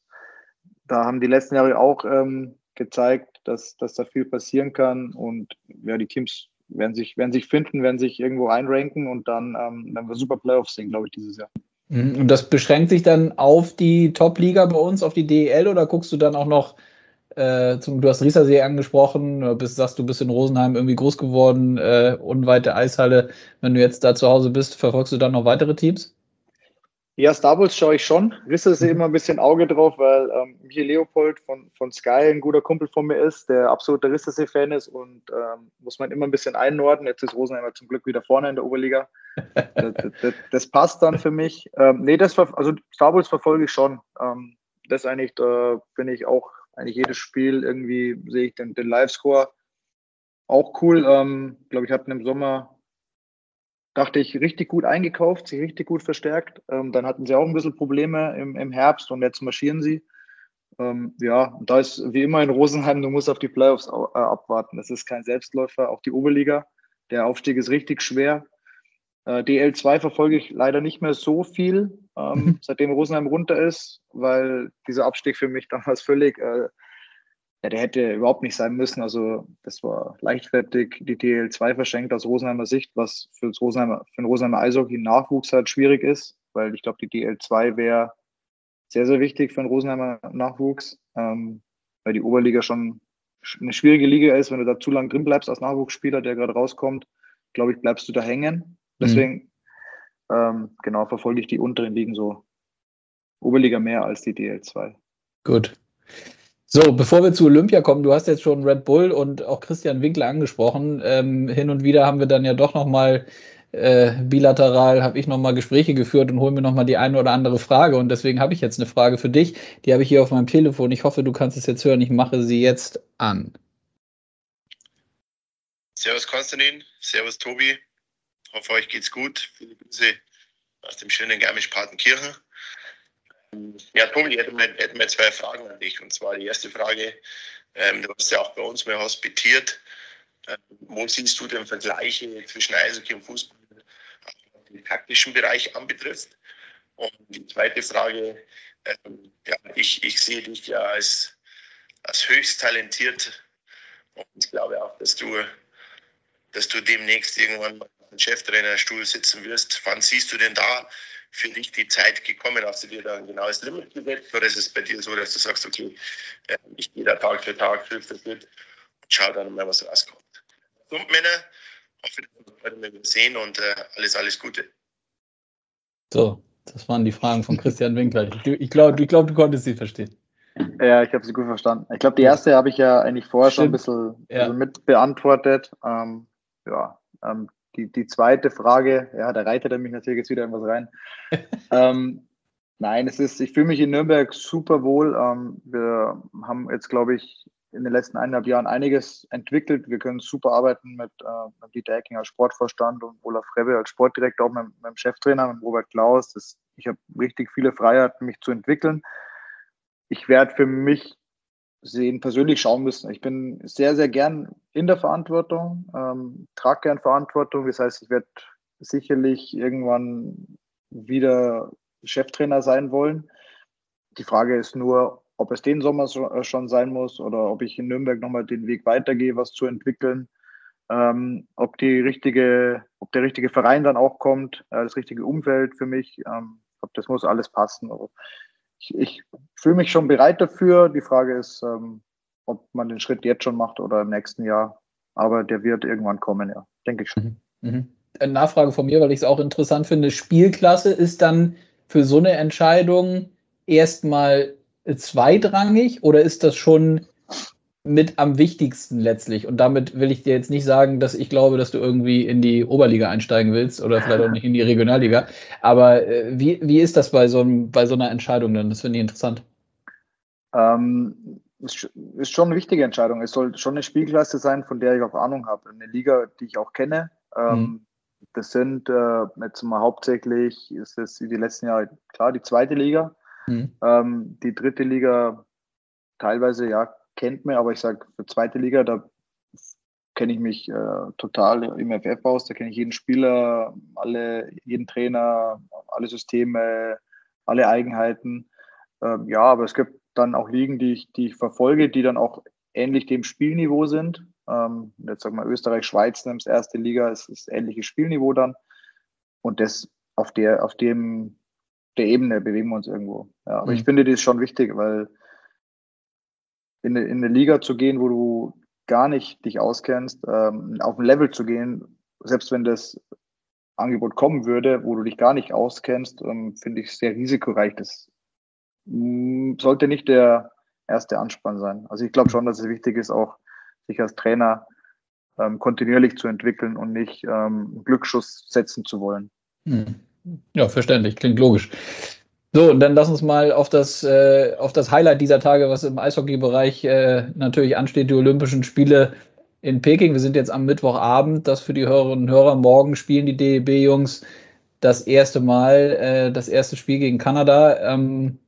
[SPEAKER 4] da haben die letzten Jahre auch ähm, gezeigt, dass, dass da viel passieren kann. Und ja, die Teams werden sich, werden sich finden, werden sich irgendwo einranken und dann ähm, werden wir super Playoffs sehen, glaube ich, dieses Jahr.
[SPEAKER 1] Mhm. Und das beschränkt sich dann auf die Top-Liga bei uns, auf die DEL oder guckst du dann auch noch äh, zum, du hast Riesersee angesprochen, bist, sagst du bist in Rosenheim irgendwie groß geworden, äh, unweit der Eishalle. Wenn du jetzt da zu Hause bist, verfolgst du dann noch weitere Teams?
[SPEAKER 4] Ja, Star Wars schaue ich schon. Risse ist immer ein bisschen Auge drauf, weil ähm, Michael Leopold von, von Sky ein guter Kumpel von mir ist, der absoluter Rissesee-Fan ist und ähm, muss man immer ein bisschen einordnen. Jetzt ist Rosenheimer zum Glück wieder vorne in der Oberliga. das, das, das, passt dann für mich. Ähm, nee, das also Star Wars verfolge ich schon. Ähm, das eigentlich, da bin ich auch, eigentlich jedes Spiel irgendwie sehe ich den, den Live-Score. Auch cool. Ähm, ich glaube, ich hatte im Sommer dachte ich, richtig gut eingekauft, sich richtig gut verstärkt. Ähm, dann hatten sie auch ein bisschen Probleme im, im Herbst und jetzt marschieren sie. Ähm, ja, da ist wie immer in Rosenheim, du musst auf die Playoffs äh, abwarten. Das ist kein Selbstläufer, auch die Oberliga. Der Aufstieg ist richtig schwer. Äh, DL2 verfolge ich leider nicht mehr so viel, ähm, mhm. seitdem Rosenheim runter ist, weil dieser Abstieg für mich damals völlig äh, ja, der hätte überhaupt nicht sein müssen. Also das war leichtfertig die DL2 verschenkt aus Rosenheimer Sicht, was für, das Rosenheimer, für den Rosenheimer Eishockey Nachwuchs halt schwierig ist, weil ich glaube, die DL2 wäre sehr, sehr wichtig für den Rosenheimer Nachwuchs, ähm, weil die Oberliga schon eine schwierige Liga ist. Wenn du da zu lang drin bleibst als Nachwuchsspieler, der gerade rauskommt, glaube ich, bleibst du da hängen. Mhm. Deswegen, mhm. ähm, genau, verfolge ich die unteren Ligen so. Oberliga mehr als die DL2.
[SPEAKER 1] Gut. So, bevor wir zu Olympia kommen, du hast jetzt schon Red Bull und auch Christian Winkler angesprochen. Ähm, hin und wieder haben wir dann ja doch nochmal äh, bilateral, habe ich nochmal Gespräche geführt und hole mir nochmal die eine oder andere Frage. Und deswegen habe ich jetzt eine Frage für dich. Die habe ich hier auf meinem Telefon. Ich hoffe, du kannst es jetzt hören. Ich mache sie jetzt an.
[SPEAKER 5] Servus Konstantin, Servus Tobi. Hoffe, euch geht's gut. Viele Grüße aus dem schönen Garmisch-Partenkirchen. Ja, Tobi, ich hätte mal zwei Fragen an dich. Und zwar die erste Frage, ähm, du hast ja auch bei uns mal hospitiert. Ähm, wo siehst du denn Vergleiche zwischen Eishockey und Fußball, was den taktischen Bereich anbetrifft? Und die zweite Frage, ähm, ja, ich, ich sehe dich ja als, als höchst talentiert und ich glaube auch, dass du, dass du demnächst irgendwann mal dem Cheftrainerstuhl sitzen wirst. Wann siehst du denn da für dich die Zeit gekommen? Hast du dir da ein genaues Limit gesetzt oder ist es bei dir so, dass du sagst, okay, ähm, ich gehe da Tag für Tag, Schritt für Schritt und schau dann mal, was rauskommt? So, Männer, hoffe, dass wir uns heute mal sehen und äh, alles, alles Gute.
[SPEAKER 1] So, das waren die Fragen von Christian Winkler. Ich glaube, ich glaub, du konntest sie verstehen.
[SPEAKER 4] Ja, ich habe sie gut verstanden. Ich glaube, die erste habe ich ja eigentlich vorher Stimmt. schon ein bisschen, ja. bisschen mit beantwortet. Ähm, ja, ähm, die, die zweite Frage, ja, da reitet er mich natürlich jetzt wieder in was rein. ähm, nein, es ist, ich fühle mich in Nürnberg super wohl. Ähm, wir haben jetzt, glaube ich, in den letzten eineinhalb Jahren einiges entwickelt. Wir können super arbeiten mit, äh, mit Dieter Ecking als Sportvorstand und Olaf Rebbe als Sportdirektor, auch mit, mit dem Cheftrainer, mit Robert Klaus. Das, ich habe richtig viele Freiheiten, mich zu entwickeln. Ich werde für mich sehen, persönlich schauen müssen. Ich bin sehr, sehr gern in der Verantwortung, ähm, trage gern Verantwortung. Das heißt, ich werde sicherlich irgendwann wieder Cheftrainer sein wollen. Die Frage ist nur, ob es den Sommer äh, schon sein muss oder ob ich in Nürnberg nochmal den Weg weitergehe, was zu entwickeln. Ähm, ob die richtige, ob der richtige Verein dann auch kommt, äh, das richtige Umfeld für mich. Ähm, ob das muss alles passen. Also ich, ich fühle mich schon bereit dafür. Die Frage ist, ähm, ob man den Schritt jetzt schon macht oder im nächsten Jahr. Aber der wird irgendwann kommen, ja, denke ich schon.
[SPEAKER 1] Mhm. Mhm. Eine Nachfrage von mir, weil ich es auch interessant finde. Spielklasse ist dann für so eine Entscheidung erstmal zweitrangig oder ist das schon mit am wichtigsten letztlich. Und damit will ich dir jetzt nicht sagen, dass ich glaube, dass du irgendwie in die Oberliga einsteigen willst oder vielleicht auch nicht in die Regionalliga. Aber äh, wie, wie ist das bei so, einem, bei so einer Entscheidung denn? Das finde ich interessant.
[SPEAKER 4] Ähm, ist, ist schon eine wichtige Entscheidung. Es soll schon eine Spielklasse sein, von der ich auch Ahnung habe. Eine Liga, die ich auch kenne. Ähm, mhm. Das sind äh, jetzt mal hauptsächlich, ist es die letzten Jahre klar, die zweite Liga. Mhm. Ähm, die dritte Liga teilweise ja kennt man, aber ich sage, für zweite Liga, da kenne ich mich äh, total im FF aus, da kenne ich jeden Spieler, alle, jeden Trainer, alle Systeme, alle Eigenheiten. Ähm, ja, aber es gibt dann auch Ligen, die ich, die ich verfolge, die dann auch ähnlich dem Spielniveau sind. Ähm, jetzt sag mal Österreich, Schweiz nimmst erste Liga, ist das ähnliches Spielniveau dann. Und das auf der, auf dem, der Ebene bewegen wir uns irgendwo. Ja, aber mhm. ich finde das schon wichtig, weil in eine, in eine Liga zu gehen, wo du gar nicht dich auskennst, ähm, auf ein Level zu gehen, selbst wenn das Angebot kommen würde, wo du dich gar nicht auskennst, ähm, finde ich sehr risikoreich. Das mm, sollte nicht der erste Anspann sein. Also ich glaube schon, dass es wichtig ist, auch sich als Trainer ähm, kontinuierlich zu entwickeln und nicht ähm, einen Glücksschuss setzen zu wollen.
[SPEAKER 1] Hm. Ja, verständlich, klingt logisch. So, und dann lass uns mal auf das, äh, auf das Highlight dieser Tage, was im Eishockey-Bereich äh, natürlich ansteht, die Olympischen Spiele in Peking. Wir sind jetzt am Mittwochabend. Das für die Hörerinnen und Hörer. Morgen spielen die DEB-Jungs das erste Mal, äh, das erste Spiel gegen Kanada. Ähm,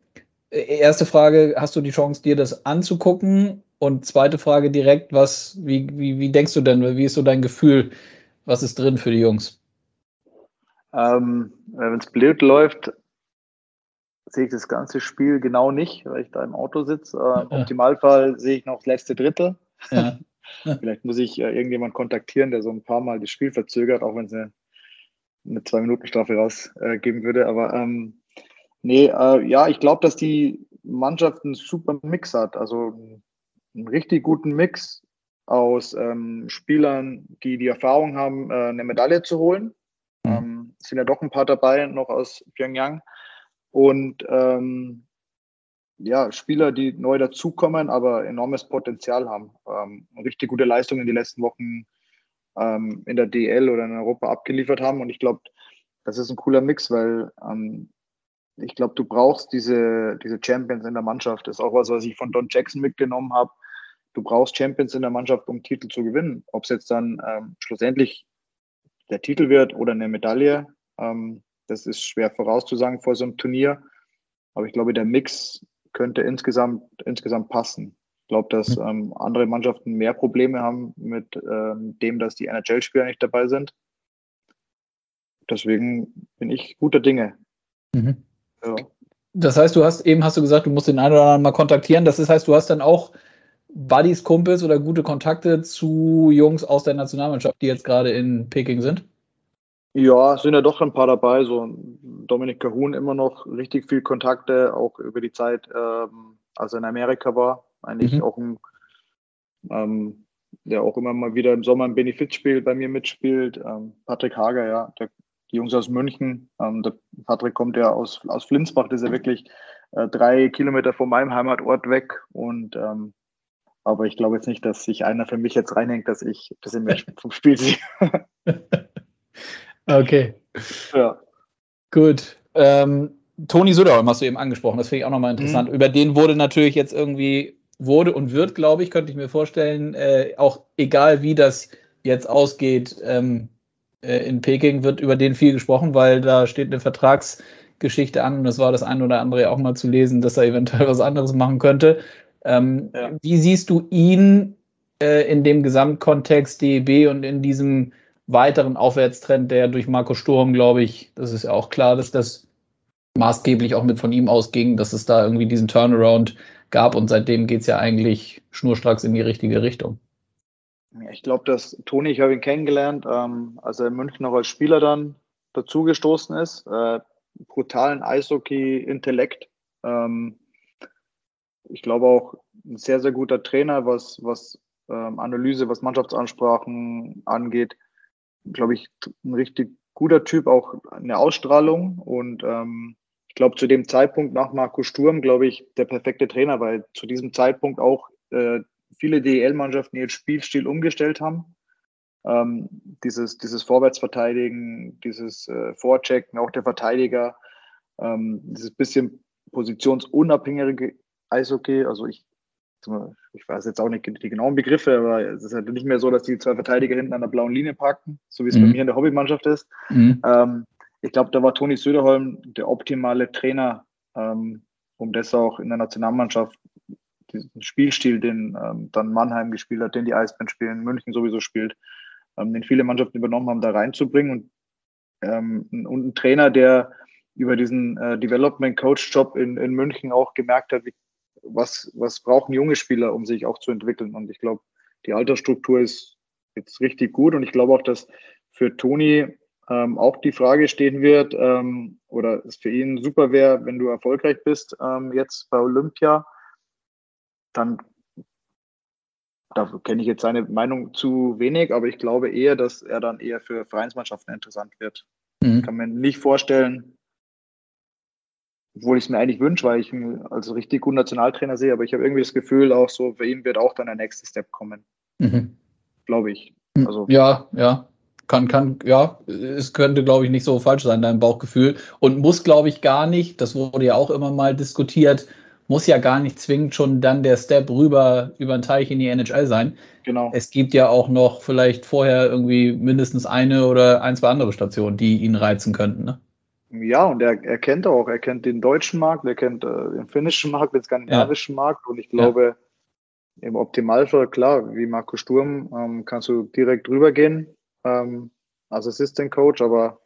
[SPEAKER 1] erste Frage, hast du die Chance, dir das anzugucken? Und zweite Frage direkt, was, wie, wie, wie denkst du denn, wie ist so dein Gefühl? Was ist drin für die Jungs?
[SPEAKER 4] Ähm, Wenn es blöd läuft, sehe ich das ganze Spiel genau nicht, weil ich da im Auto sitze. Äh, Im Optimalfall sehe ich noch das letzte Drittel. Ja. Vielleicht muss ich äh, irgendjemand kontaktieren, der so ein paar Mal das Spiel verzögert, auch wenn es eine, eine Zwei-Minuten-Strafe rausgeben äh, würde. Aber ähm, nee, äh, ja, ich glaube, dass die Mannschaft einen super Mix hat. Also einen richtig guten Mix aus ähm, Spielern, die die Erfahrung haben, äh, eine Medaille zu holen. Mhm. Ähm, sind ja doch ein paar dabei, noch aus Pyongyang. Und ähm, ja, Spieler, die neu dazukommen, aber enormes Potenzial haben. Ähm, richtig gute Leistungen in den letzten Wochen ähm, in der DL oder in Europa abgeliefert haben. Und ich glaube, das ist ein cooler Mix, weil ähm, ich glaube, du brauchst diese, diese Champions in der Mannschaft. Das ist auch was, was ich von Don Jackson mitgenommen habe. Du brauchst Champions in der Mannschaft, um Titel zu gewinnen. Ob es jetzt dann ähm, schlussendlich der Titel wird oder eine Medaille, ähm, das ist schwer vorauszusagen vor so einem Turnier. Aber ich glaube, der Mix könnte insgesamt, insgesamt passen. Ich glaube, dass mhm. ähm, andere Mannschaften mehr Probleme haben mit ähm, dem, dass die NHL-Spieler nicht dabei sind. Deswegen bin ich guter Dinge.
[SPEAKER 1] Mhm. Ja. Das heißt, du hast eben hast du gesagt, du musst den einen oder anderen mal kontaktieren. Das heißt, du hast dann auch Buddies, Kumpels oder gute Kontakte zu Jungs aus der Nationalmannschaft, die jetzt gerade in Peking sind?
[SPEAKER 4] Ja, sind ja doch ein paar dabei. So Dominik Kahun immer noch richtig viel Kontakte, auch über die Zeit, ähm, als er in Amerika war. Eigentlich mhm. auch ein, ähm, der auch immer mal wieder im Sommer ein Benefizspiel bei mir mitspielt. Ähm, Patrick Hager, ja, der, die Jungs aus München. Ähm, der Patrick kommt ja aus, aus Flinsbach, das ist ja wirklich äh, drei Kilometer von meinem Heimatort weg. Und ähm, aber ich glaube jetzt nicht, dass sich einer für mich jetzt reinhängt, dass ich ein bisschen mehr vom Spiel sehe.
[SPEAKER 1] Okay. Ja. Gut. Ähm, Toni Söderholm hast du eben angesprochen, das finde ich auch nochmal interessant. Mhm. Über den wurde natürlich jetzt irgendwie, wurde und wird, glaube ich, könnte ich mir vorstellen, äh, auch egal wie das jetzt ausgeht ähm, äh, in Peking, wird über den viel gesprochen, weil da steht eine Vertragsgeschichte an und das war das ein oder andere auch mal zu lesen, dass er eventuell was anderes machen könnte. Ähm, ja. Wie siehst du ihn äh, in dem Gesamtkontext DEB und in diesem weiteren Aufwärtstrend, der durch Marco Sturm, glaube ich, das ist ja auch klar, dass das maßgeblich auch mit von ihm ausging, dass es da irgendwie diesen Turnaround gab und seitdem geht es ja eigentlich schnurstracks in die richtige Richtung.
[SPEAKER 4] ich glaube, dass Toni, ich habe ihn kennengelernt, ähm, als er in München noch als Spieler dann dazugestoßen ist. Äh, brutalen Eishockey-Intellekt. Ähm, ich glaube auch ein sehr, sehr guter Trainer, was, was ähm, Analyse, was Mannschaftsansprachen angeht glaube ich, ein richtig guter Typ, auch eine Ausstrahlung und ähm, ich glaube, zu dem Zeitpunkt nach Marco Sturm, glaube ich, der perfekte Trainer, weil zu diesem Zeitpunkt auch äh, viele DEL-Mannschaften ihr Spielstil umgestellt haben. Ähm, dieses, dieses Vorwärtsverteidigen, dieses äh, Vorchecken, auch der Verteidiger, ähm, dieses bisschen positionsunabhängige Eishockey. Also ich ich weiß jetzt auch nicht die genauen Begriffe, aber es ist halt nicht mehr so, dass die zwei Verteidiger hinten an der blauen Linie parken, so wie es mhm. bei mir in der Hobbymannschaft ist. Mhm. Ähm, ich glaube, da war Toni Söderholm der optimale Trainer, ähm, um das auch in der Nationalmannschaft, diesen Spielstil, den ähm, dann Mannheim gespielt hat, den die Eisbären spielen, München sowieso spielt, ähm, den viele Mannschaften übernommen haben, da reinzubringen und, ähm, und ein Trainer, der über diesen äh, Development Coach Job in, in München auch gemerkt hat, wie was, was brauchen junge Spieler, um sich auch zu entwickeln. Und ich glaube, die Altersstruktur ist jetzt richtig gut. Und ich glaube auch, dass für Toni ähm, auch die Frage stehen wird, ähm, oder es für ihn super wäre, wenn du erfolgreich bist ähm, jetzt bei Olympia, dann da kenne ich jetzt seine Meinung zu wenig, aber ich glaube eher, dass er dann eher für Vereinsmannschaften interessant wird. Mhm. Kann mir nicht vorstellen, obwohl ich es mir eigentlich wünsche, weil ich ihn als richtig guten Nationaltrainer sehe, aber ich habe irgendwie das Gefühl, auch so für ihn wird auch dann der nächste Step kommen. Mhm. Glaube ich.
[SPEAKER 1] Hm. Also, ja, ja. Kann, kann, ja, es könnte, glaube ich, nicht so falsch sein, dein Bauchgefühl. Und muss, glaube ich, gar nicht, das wurde ja auch immer mal diskutiert, muss ja gar nicht zwingend schon dann der Step rüber über den Teich in die NHL sein. Genau. Es gibt ja auch noch vielleicht vorher irgendwie mindestens eine oder ein, zwei andere Stationen, die ihn reizen könnten. Ne?
[SPEAKER 4] Ja, und er, er kennt auch, er kennt den deutschen Markt, er kennt äh, den finnischen Markt, den skandinavischen ja. Markt und ich glaube, ja. im Optimalfall, klar, wie Marco Sturm, ähm, kannst du direkt rübergehen ähm, als Assistant Coach, aber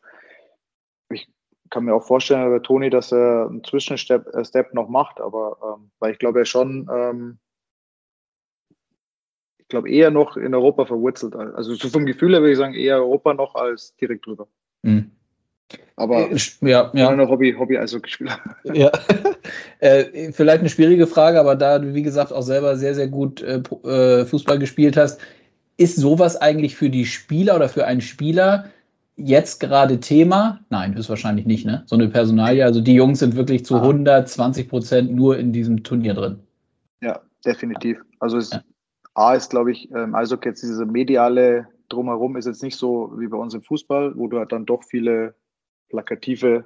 [SPEAKER 4] ich kann mir auch vorstellen, bei Toni, dass er einen Zwischenstep äh, Step noch macht, aber ähm, weil ich glaube, er schon, ähm, ich glaube, eher noch in Europa verwurzelt. Also so vom Gefühl her würde ich sagen, eher Europa noch als direkt drüber. Mhm. Aber äh, ja, ja. Hobby, Hobby Eishockeyspieler.
[SPEAKER 1] Ja. äh, vielleicht eine schwierige Frage, aber da du, wie gesagt, auch selber sehr, sehr gut äh, äh, Fußball gespielt hast, ist sowas eigentlich für die Spieler oder für einen Spieler jetzt gerade Thema? Nein, ist wahrscheinlich nicht, ne? So eine Personalie. Also die Jungs sind wirklich zu ah. 120 Prozent nur in diesem Turnier drin.
[SPEAKER 4] Ja, definitiv. Also es, ja. A ist, glaube ich, ähm, also jetzt diese mediale drumherum ist jetzt nicht so wie bei uns im Fußball, wo du halt dann doch viele plakative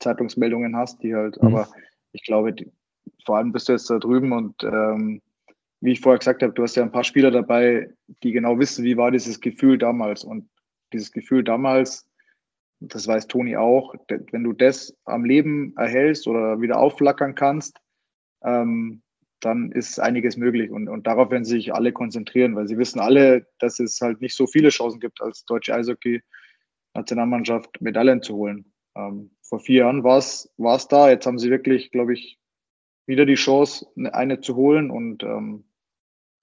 [SPEAKER 4] Zeitungsmeldungen hast, die halt, mhm. aber ich glaube, die, vor allem bist du jetzt da drüben und ähm, wie ich vorher gesagt habe, du hast ja ein paar Spieler dabei, die genau wissen, wie war dieses Gefühl damals. Und dieses Gefühl damals, das weiß Toni auch, wenn du das am Leben erhältst oder wieder aufflackern kannst, ähm, dann ist einiges möglich. Und, und darauf werden sich alle konzentrieren, weil sie wissen alle, dass es halt nicht so viele Chancen gibt als deutsche Eishockey Nationalmannschaft Medaillen zu holen. Ähm, vor vier Jahren war es da. Jetzt haben sie wirklich, glaube ich, wieder die Chance, eine zu holen und ähm,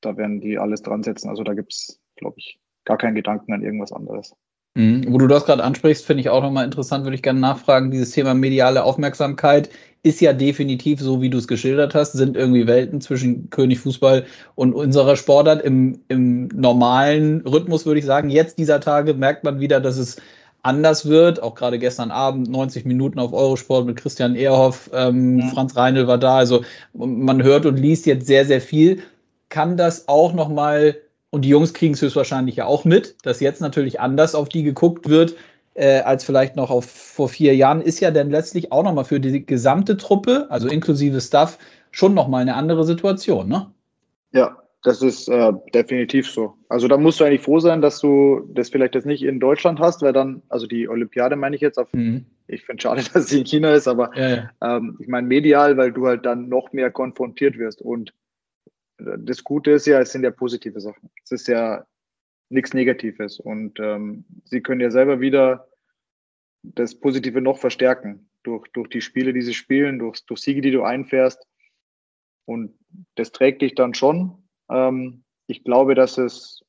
[SPEAKER 4] da werden die alles dran setzen. Also da gibt es, glaube ich, gar keinen Gedanken an irgendwas anderes.
[SPEAKER 1] Mhm. Wo du das gerade ansprichst, finde ich auch nochmal interessant, würde ich gerne nachfragen. Dieses Thema mediale Aufmerksamkeit ist ja definitiv so, wie du es geschildert hast, sind irgendwie Welten zwischen König Fußball und unserer Sportart. Im, Im normalen Rhythmus würde ich sagen, jetzt dieser Tage merkt man wieder, dass es anders wird. Auch gerade gestern Abend 90 Minuten auf Eurosport mit Christian Ehrhoff, ähm, ja. Franz Reinl war da. Also man hört und liest jetzt sehr, sehr viel. Kann das auch nochmal, und die Jungs kriegen es höchstwahrscheinlich ja auch mit, dass jetzt natürlich anders auf die geguckt wird, äh, als vielleicht noch auf, vor vier Jahren, ist ja dann letztlich auch nochmal für die gesamte Truppe, also inklusive Staff, schon nochmal eine andere Situation, ne?
[SPEAKER 4] Ja, das ist äh, definitiv so. Also da musst du eigentlich froh sein, dass du das vielleicht jetzt nicht in Deutschland hast, weil dann, also die Olympiade meine ich jetzt, auf, mhm. ich finde schade, dass sie in China ist, aber ja, ja. Ähm, ich meine medial, weil du halt dann noch mehr konfrontiert wirst. Und das Gute ist ja, es sind ja positive Sachen. Es ist ja nichts Negatives. Und ähm, sie können ja selber wieder das Positive noch verstärken durch, durch die Spiele, die sie spielen, durch, durch Siege, die du einfährst. Und das trägt dich dann schon ich glaube, dass es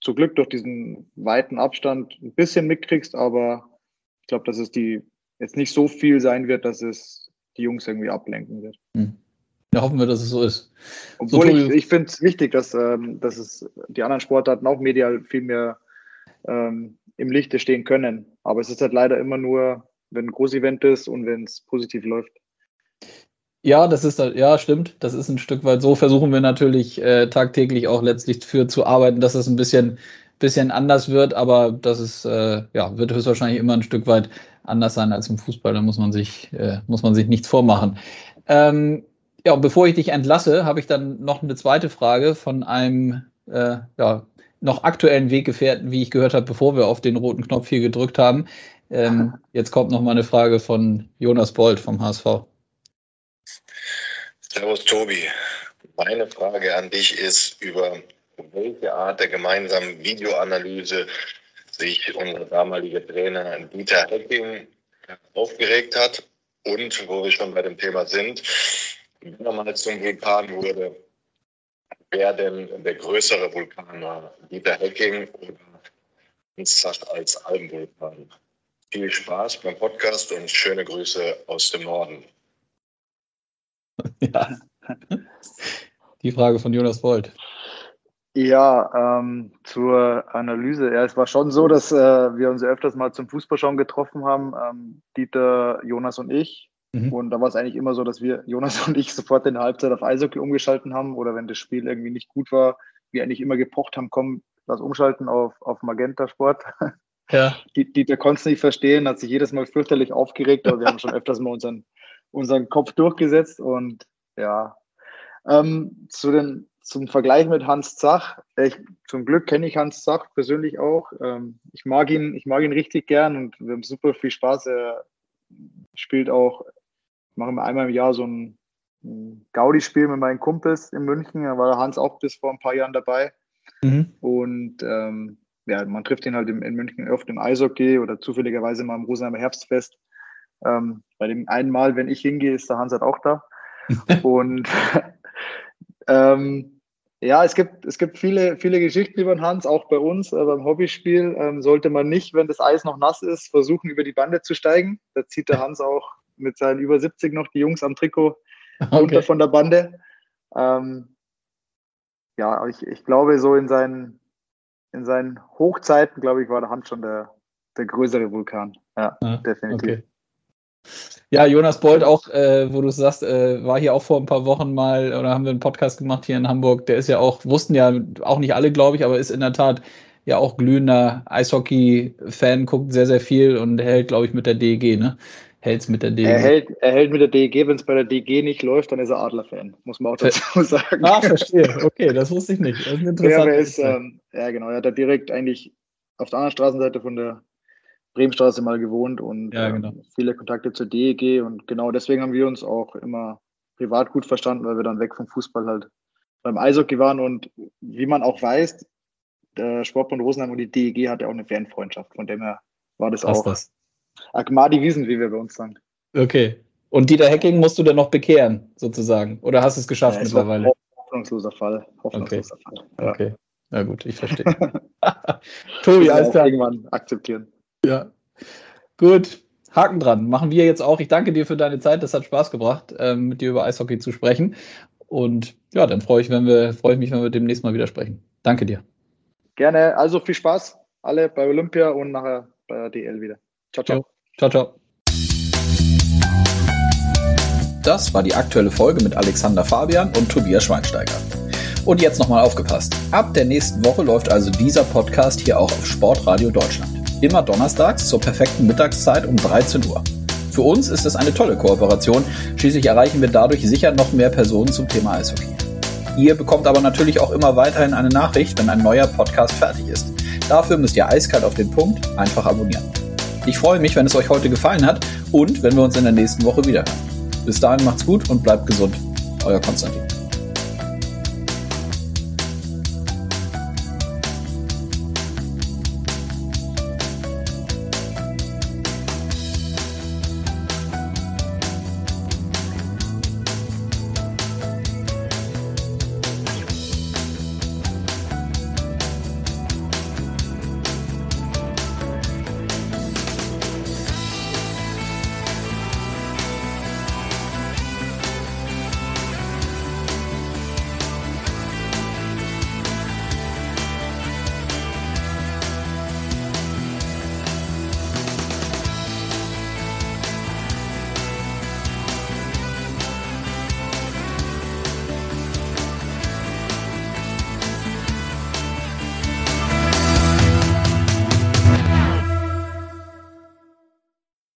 [SPEAKER 4] zu Glück durch diesen weiten Abstand ein bisschen mitkriegst, aber ich glaube, dass es die jetzt nicht so viel sein wird, dass es die Jungs irgendwie ablenken wird. Hm.
[SPEAKER 1] Ja, hoffen wir, dass es so ist.
[SPEAKER 4] Obwohl so, ich, ich finde es wichtig, dass, ähm, dass es die anderen Sportarten auch medial viel mehr ähm, im Lichte stehen können. Aber es ist halt leider immer nur, wenn ein Großevent ist und wenn es positiv läuft.
[SPEAKER 1] Ja, das ist ja stimmt. Das ist ein Stück weit so. Versuchen wir natürlich äh, tagtäglich auch letztlich für zu arbeiten, dass es ein bisschen, bisschen anders wird, aber das ist äh, ja wird höchstwahrscheinlich immer ein Stück weit anders sein als im Fußball. Da muss man sich äh, muss man sich nichts vormachen. Ähm, ja, bevor ich dich entlasse, habe ich dann noch eine zweite Frage von einem äh, ja, noch aktuellen Weggefährten, wie ich gehört habe, bevor wir auf den roten Knopf hier gedrückt haben. Ähm, jetzt kommt noch mal eine Frage von Jonas Bold vom HSV.
[SPEAKER 5] Servus Tobi. Meine Frage an dich ist, über welche Art der gemeinsamen Videoanalyse sich unser damaliger Trainer Dieter Hecking aufgeregt hat und wo wir schon bei dem Thema sind, wenn man mal zum Vulkan wurde, wer denn der größere Vulkan war, Dieter Hecking oder Zach als Albenvulkan. Viel Spaß beim Podcast und schöne Grüße aus dem Norden.
[SPEAKER 1] Ja. Die Frage von Jonas Bold.
[SPEAKER 4] Ja, ähm, zur Analyse. Ja, es war schon so, dass äh, wir uns öfters mal zum Fußballschauen getroffen haben, ähm, Dieter, Jonas und ich. Mhm. Und da war es eigentlich immer so, dass wir, Jonas und ich, sofort in der Halbzeit auf Eishockey umgeschalten haben oder wenn das Spiel irgendwie nicht gut war, wir eigentlich immer gepocht haben, komm, lass umschalten auf, auf Magenta Sport. Ja. Dieter konnte es nicht verstehen, hat sich jedes Mal fürchterlich aufgeregt, aber wir haben schon öfters mal unseren, unseren Kopf durchgesetzt und ja. Ähm, zu den zum Vergleich mit Hans Zach, ich, zum Glück kenne ich Hans Zach persönlich auch. Ähm, ich mag ihn, ich mag ihn richtig gern und wir haben super viel Spaß. Er spielt auch, machen wir einmal im Jahr so ein, ein Gaudi-Spiel mit meinen Kumpels in München. Da war Hans auch bis vor ein paar Jahren dabei. Mhm. Und ähm, ja, man trifft ihn halt in, in, München oft im Eishockey oder zufälligerweise mal im Rosenheimer Herbstfest. Ähm, bei dem einen Mal, wenn ich hingehe, ist der Hans halt auch da. und ähm, ja, es gibt, es gibt viele, viele Geschichten über den Hans, auch bei uns äh, beim Hobbyspiel. Ähm, sollte man nicht, wenn das Eis noch nass ist, versuchen, über die Bande zu steigen. Da zieht der Hans auch mit seinen über 70 noch die Jungs am Trikot runter von der Bande. Ähm, ja, ich, ich glaube, so in seinen, in seinen Hochzeiten, glaube ich, war der Hans schon der, der größere Vulkan. Ja, ja definitiv. Okay.
[SPEAKER 1] Ja, Jonas Bold auch, äh, wo du sagst, äh, war hier auch vor ein paar Wochen mal oder haben wir einen Podcast gemacht hier in Hamburg. Der ist ja auch, wussten ja auch nicht alle, glaube ich, aber ist in der Tat ja auch glühender Eishockey-Fan, guckt sehr, sehr viel und hält, glaube ich, mit der DEG, ne? Hält's mit der DEG.
[SPEAKER 4] Er hält, er hält mit der DEG, wenn es bei der DEG nicht läuft, dann ist er Adler-Fan, muss man auch dazu sagen.
[SPEAKER 1] Ah, verstehe. Okay, das wusste ich nicht. Das ist
[SPEAKER 4] interessant. Ja, ist, ähm, ja, genau. Er hat da direkt eigentlich auf der anderen Straßenseite von der Bremenstraße mal gewohnt und ja, ähm, genau. äh, viele Kontakte zur DEG und genau deswegen haben wir uns auch immer privat gut verstanden, weil wir dann weg vom Fußball halt beim Eishockey waren und wie man auch weiß, der Sportbund Rosenheim und die DEG hat ja auch eine Fanfreundschaft, von dem her war das Was auch das? Agmadi Wiesen, wie wir bei uns sagen.
[SPEAKER 1] Okay. Und Dieter Hecking musst du dann noch bekehren, sozusagen? Oder hast du es geschafft ja, es mittlerweile?
[SPEAKER 4] Hoffnungsloser Fall. Hoffnungsloser
[SPEAKER 1] okay. Fall. Ja. Okay. Na gut, ich verstehe. Tobi, alles klar.
[SPEAKER 4] Irgendwann akzeptieren.
[SPEAKER 1] Ja. Gut. Haken dran. Machen wir jetzt auch. Ich danke dir für deine Zeit. Das hat Spaß gebracht, ähm, mit dir über Eishockey zu sprechen. Und ja, dann freue ich, wenn wir, freue ich mich, wenn wir demnächst mal wieder sprechen. Danke dir.
[SPEAKER 4] Gerne. Also viel Spaß. Alle bei Olympia und nachher bei der DL wieder. Ciao, ciao.
[SPEAKER 1] Ciao, ciao. Das war die aktuelle Folge mit Alexander Fabian und Tobias Schweinsteiger. Und jetzt nochmal aufgepasst. Ab der nächsten Woche läuft also dieser Podcast hier auch auf Sportradio Deutschland. Immer donnerstags zur perfekten Mittagszeit um 13 Uhr. Für uns ist es eine tolle Kooperation, schließlich erreichen wir dadurch sicher noch mehr Personen zum Thema Eishockey. Ihr bekommt aber natürlich auch immer weiterhin eine Nachricht, wenn ein neuer Podcast fertig ist. Dafür müsst ihr eiskalt auf den Punkt einfach abonnieren. Ich freue mich, wenn es euch heute gefallen hat und wenn wir uns in der nächsten Woche wiederhören. Bis dahin macht's gut und bleibt gesund. Euer Konstantin.